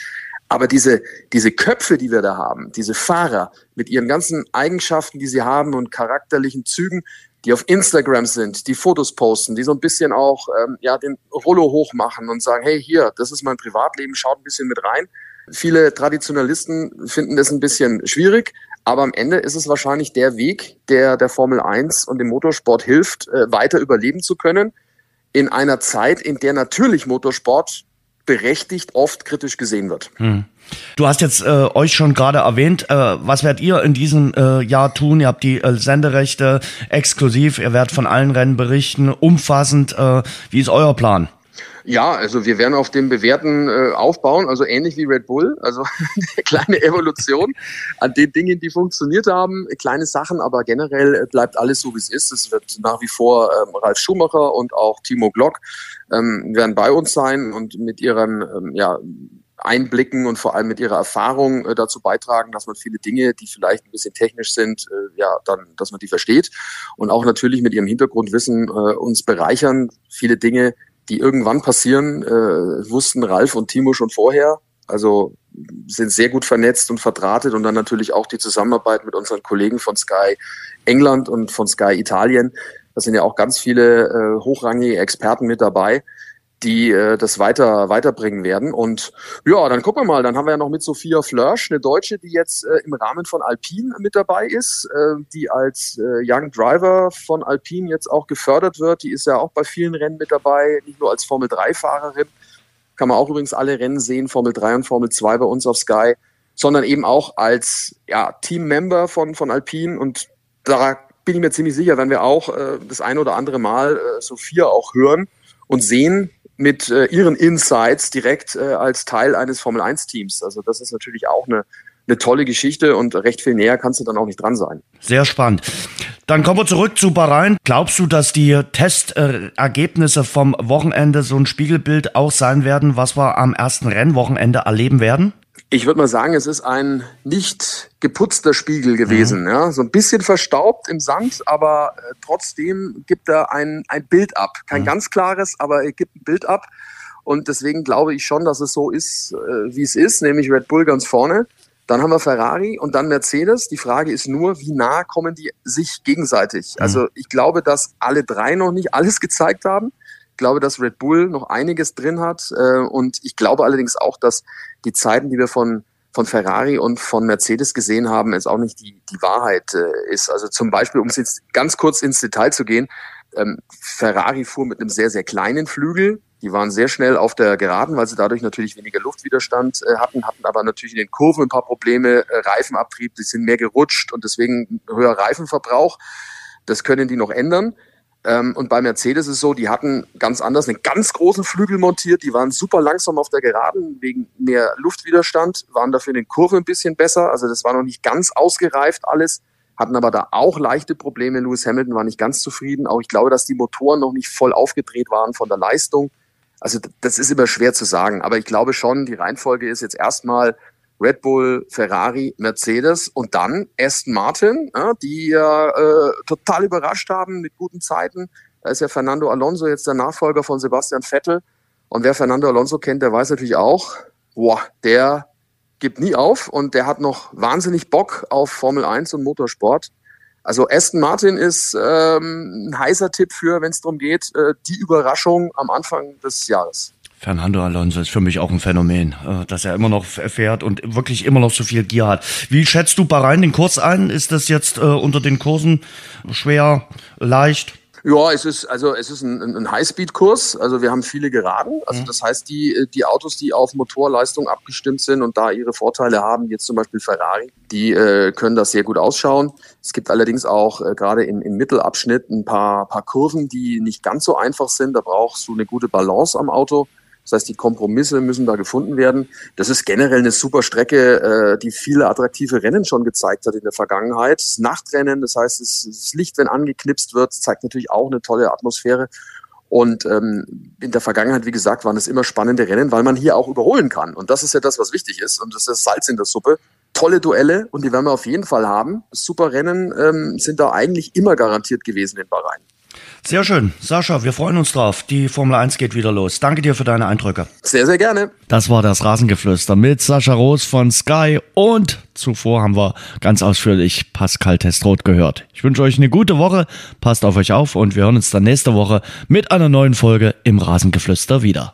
Aber diese, diese Köpfe, die wir da haben, diese Fahrer mit ihren ganzen Eigenschaften, die sie haben und charakterlichen Zügen, die auf Instagram sind, die Fotos posten, die so ein bisschen auch ähm, ja den Rollo hochmachen und sagen, hey, hier, das ist mein Privatleben, schaut ein bisschen mit rein. Viele Traditionalisten finden das ein bisschen schwierig, aber am Ende ist es wahrscheinlich der Weg, der der Formel 1 und dem Motorsport hilft, äh, weiter überleben zu können. In einer Zeit, in der natürlich Motorsport berechtigt oft kritisch gesehen wird. Hm. Du hast jetzt äh, euch schon gerade erwähnt, äh, was werdet ihr in diesem äh, Jahr tun? Ihr habt die äh, Senderechte exklusiv, ihr werdet von allen Rennen berichten, umfassend. Äh, wie ist euer Plan? Ja, also wir werden auf dem Bewährten äh, aufbauen, also ähnlich wie Red Bull, also [LAUGHS] eine kleine Evolution an den Dingen, die funktioniert haben, kleine Sachen, aber generell äh, bleibt alles so, wie es ist. Es wird nach wie vor ähm, Ralf Schumacher und auch Timo Glock ähm, werden bei uns sein und mit ihren ähm, ja, Einblicken und vor allem mit ihrer Erfahrung äh, dazu beitragen, dass man viele Dinge, die vielleicht ein bisschen technisch sind, äh, ja, dann, dass man die versteht und auch natürlich mit ihrem Hintergrundwissen äh, uns bereichern. Viele Dinge, die irgendwann passieren, äh, wussten Ralf und Timo schon vorher. Also sind sehr gut vernetzt und verdrahtet und dann natürlich auch die Zusammenarbeit mit unseren Kollegen von Sky England und von Sky Italien. Da sind ja auch ganz viele äh, hochrangige Experten mit dabei die äh, das weiter weiterbringen werden. Und ja, dann gucken wir mal. Dann haben wir ja noch mit Sophia Flörsch, eine Deutsche, die jetzt äh, im Rahmen von Alpine mit dabei ist, äh, die als äh, Young Driver von Alpine jetzt auch gefördert wird. Die ist ja auch bei vielen Rennen mit dabei, nicht nur als Formel 3-Fahrerin. Kann man auch übrigens alle Rennen sehen, Formel 3 und Formel 2 bei uns auf Sky, sondern eben auch als ja, Teammember von, von Alpine. Und da bin ich mir ziemlich sicher, wenn wir auch äh, das eine oder andere Mal äh, Sophia auch hören und sehen, mit äh, ihren Insights direkt äh, als Teil eines Formel-1-Teams. Also das ist natürlich auch eine, eine tolle Geschichte und recht viel näher kannst du dann auch nicht dran sein. Sehr spannend. Dann kommen wir zurück zu Bahrain. Glaubst du, dass die Testergebnisse vom Wochenende so ein Spiegelbild auch sein werden, was wir am ersten Rennwochenende erleben werden? Ich würde mal sagen, es ist ein nicht geputzter Spiegel gewesen. Mhm. Ja? So ein bisschen verstaubt im Sand, aber äh, trotzdem gibt er ein, ein Bild ab. Kein mhm. ganz klares, aber er gibt ein Bild ab. Und deswegen glaube ich schon, dass es so ist, äh, wie es ist, nämlich Red Bull ganz vorne. Dann haben wir Ferrari und dann Mercedes. Die Frage ist nur, wie nah kommen die sich gegenseitig? Mhm. Also ich glaube, dass alle drei noch nicht alles gezeigt haben glaube, dass Red Bull noch einiges drin hat. Äh, und ich glaube allerdings auch, dass die Zeiten, die wir von von Ferrari und von Mercedes gesehen haben, jetzt auch nicht die, die Wahrheit äh, ist. Also zum Beispiel, um jetzt ganz kurz ins Detail zu gehen, ähm, Ferrari fuhr mit einem sehr, sehr kleinen Flügel. Die waren sehr schnell auf der Geraden, weil sie dadurch natürlich weniger Luftwiderstand äh, hatten, hatten aber natürlich in den Kurven ein paar Probleme, äh, Reifenabtrieb, die sind mehr gerutscht und deswegen höher Reifenverbrauch. Das können die noch ändern. Ähm, und bei Mercedes ist es so, die hatten ganz anders einen ganz großen Flügel montiert, die waren super langsam auf der Geraden wegen mehr Luftwiderstand, waren dafür in den Kurven ein bisschen besser. Also das war noch nicht ganz ausgereift alles, hatten aber da auch leichte Probleme. Lewis Hamilton war nicht ganz zufrieden. Auch ich glaube, dass die Motoren noch nicht voll aufgedreht waren von der Leistung. Also das ist immer schwer zu sagen. Aber ich glaube schon, die Reihenfolge ist jetzt erstmal Red Bull, Ferrari, Mercedes und dann Aston Martin, ja, die ja äh, total überrascht haben mit guten Zeiten. Da ist ja Fernando Alonso jetzt der Nachfolger von Sebastian Vettel. Und wer Fernando Alonso kennt, der weiß natürlich auch, boah, der gibt nie auf und der hat noch wahnsinnig Bock auf Formel 1 und Motorsport. Also Aston Martin ist ähm, ein heißer Tipp für, wenn es darum geht, äh, die Überraschung am Anfang des Jahres. Fernando Alonso ist für mich auch ein Phänomen, äh, dass er immer noch fährt und wirklich immer noch so viel Gier hat. Wie schätzt du Bahrain den Kurs ein? Ist das jetzt äh, unter den Kursen schwer, leicht? Ja, es ist also es ist ein, ein Highspeed-Kurs. Also wir haben viele Geraden. Also mhm. das heißt, die die Autos, die auf Motorleistung abgestimmt sind und da ihre Vorteile haben, jetzt zum Beispiel Ferrari, die äh, können das sehr gut ausschauen. Es gibt allerdings auch äh, gerade im, im Mittelabschnitt ein paar paar Kurven, die nicht ganz so einfach sind. Da brauchst du eine gute Balance am Auto. Das heißt, die Kompromisse müssen da gefunden werden. Das ist generell eine super Strecke, äh, die viele attraktive Rennen schon gezeigt hat in der Vergangenheit. Das Nachtrennen, das heißt, das Licht, wenn angeknipst wird, zeigt natürlich auch eine tolle Atmosphäre. Und ähm, in der Vergangenheit, wie gesagt, waren es immer spannende Rennen, weil man hier auch überholen kann. Und das ist ja das, was wichtig ist. Und das ist Salz in der Suppe. Tolle Duelle und die werden wir auf jeden Fall haben. Super Rennen ähm, sind da eigentlich immer garantiert gewesen in Bahrain. Sehr schön. Sascha, wir freuen uns drauf. Die Formel 1 geht wieder los. Danke dir für deine Eindrücke. Sehr, sehr gerne. Das war das Rasengeflüster mit Sascha Roos von Sky und zuvor haben wir ganz ausführlich Pascal Testroth gehört. Ich wünsche euch eine gute Woche. Passt auf euch auf und wir hören uns dann nächste Woche mit einer neuen Folge im Rasengeflüster wieder.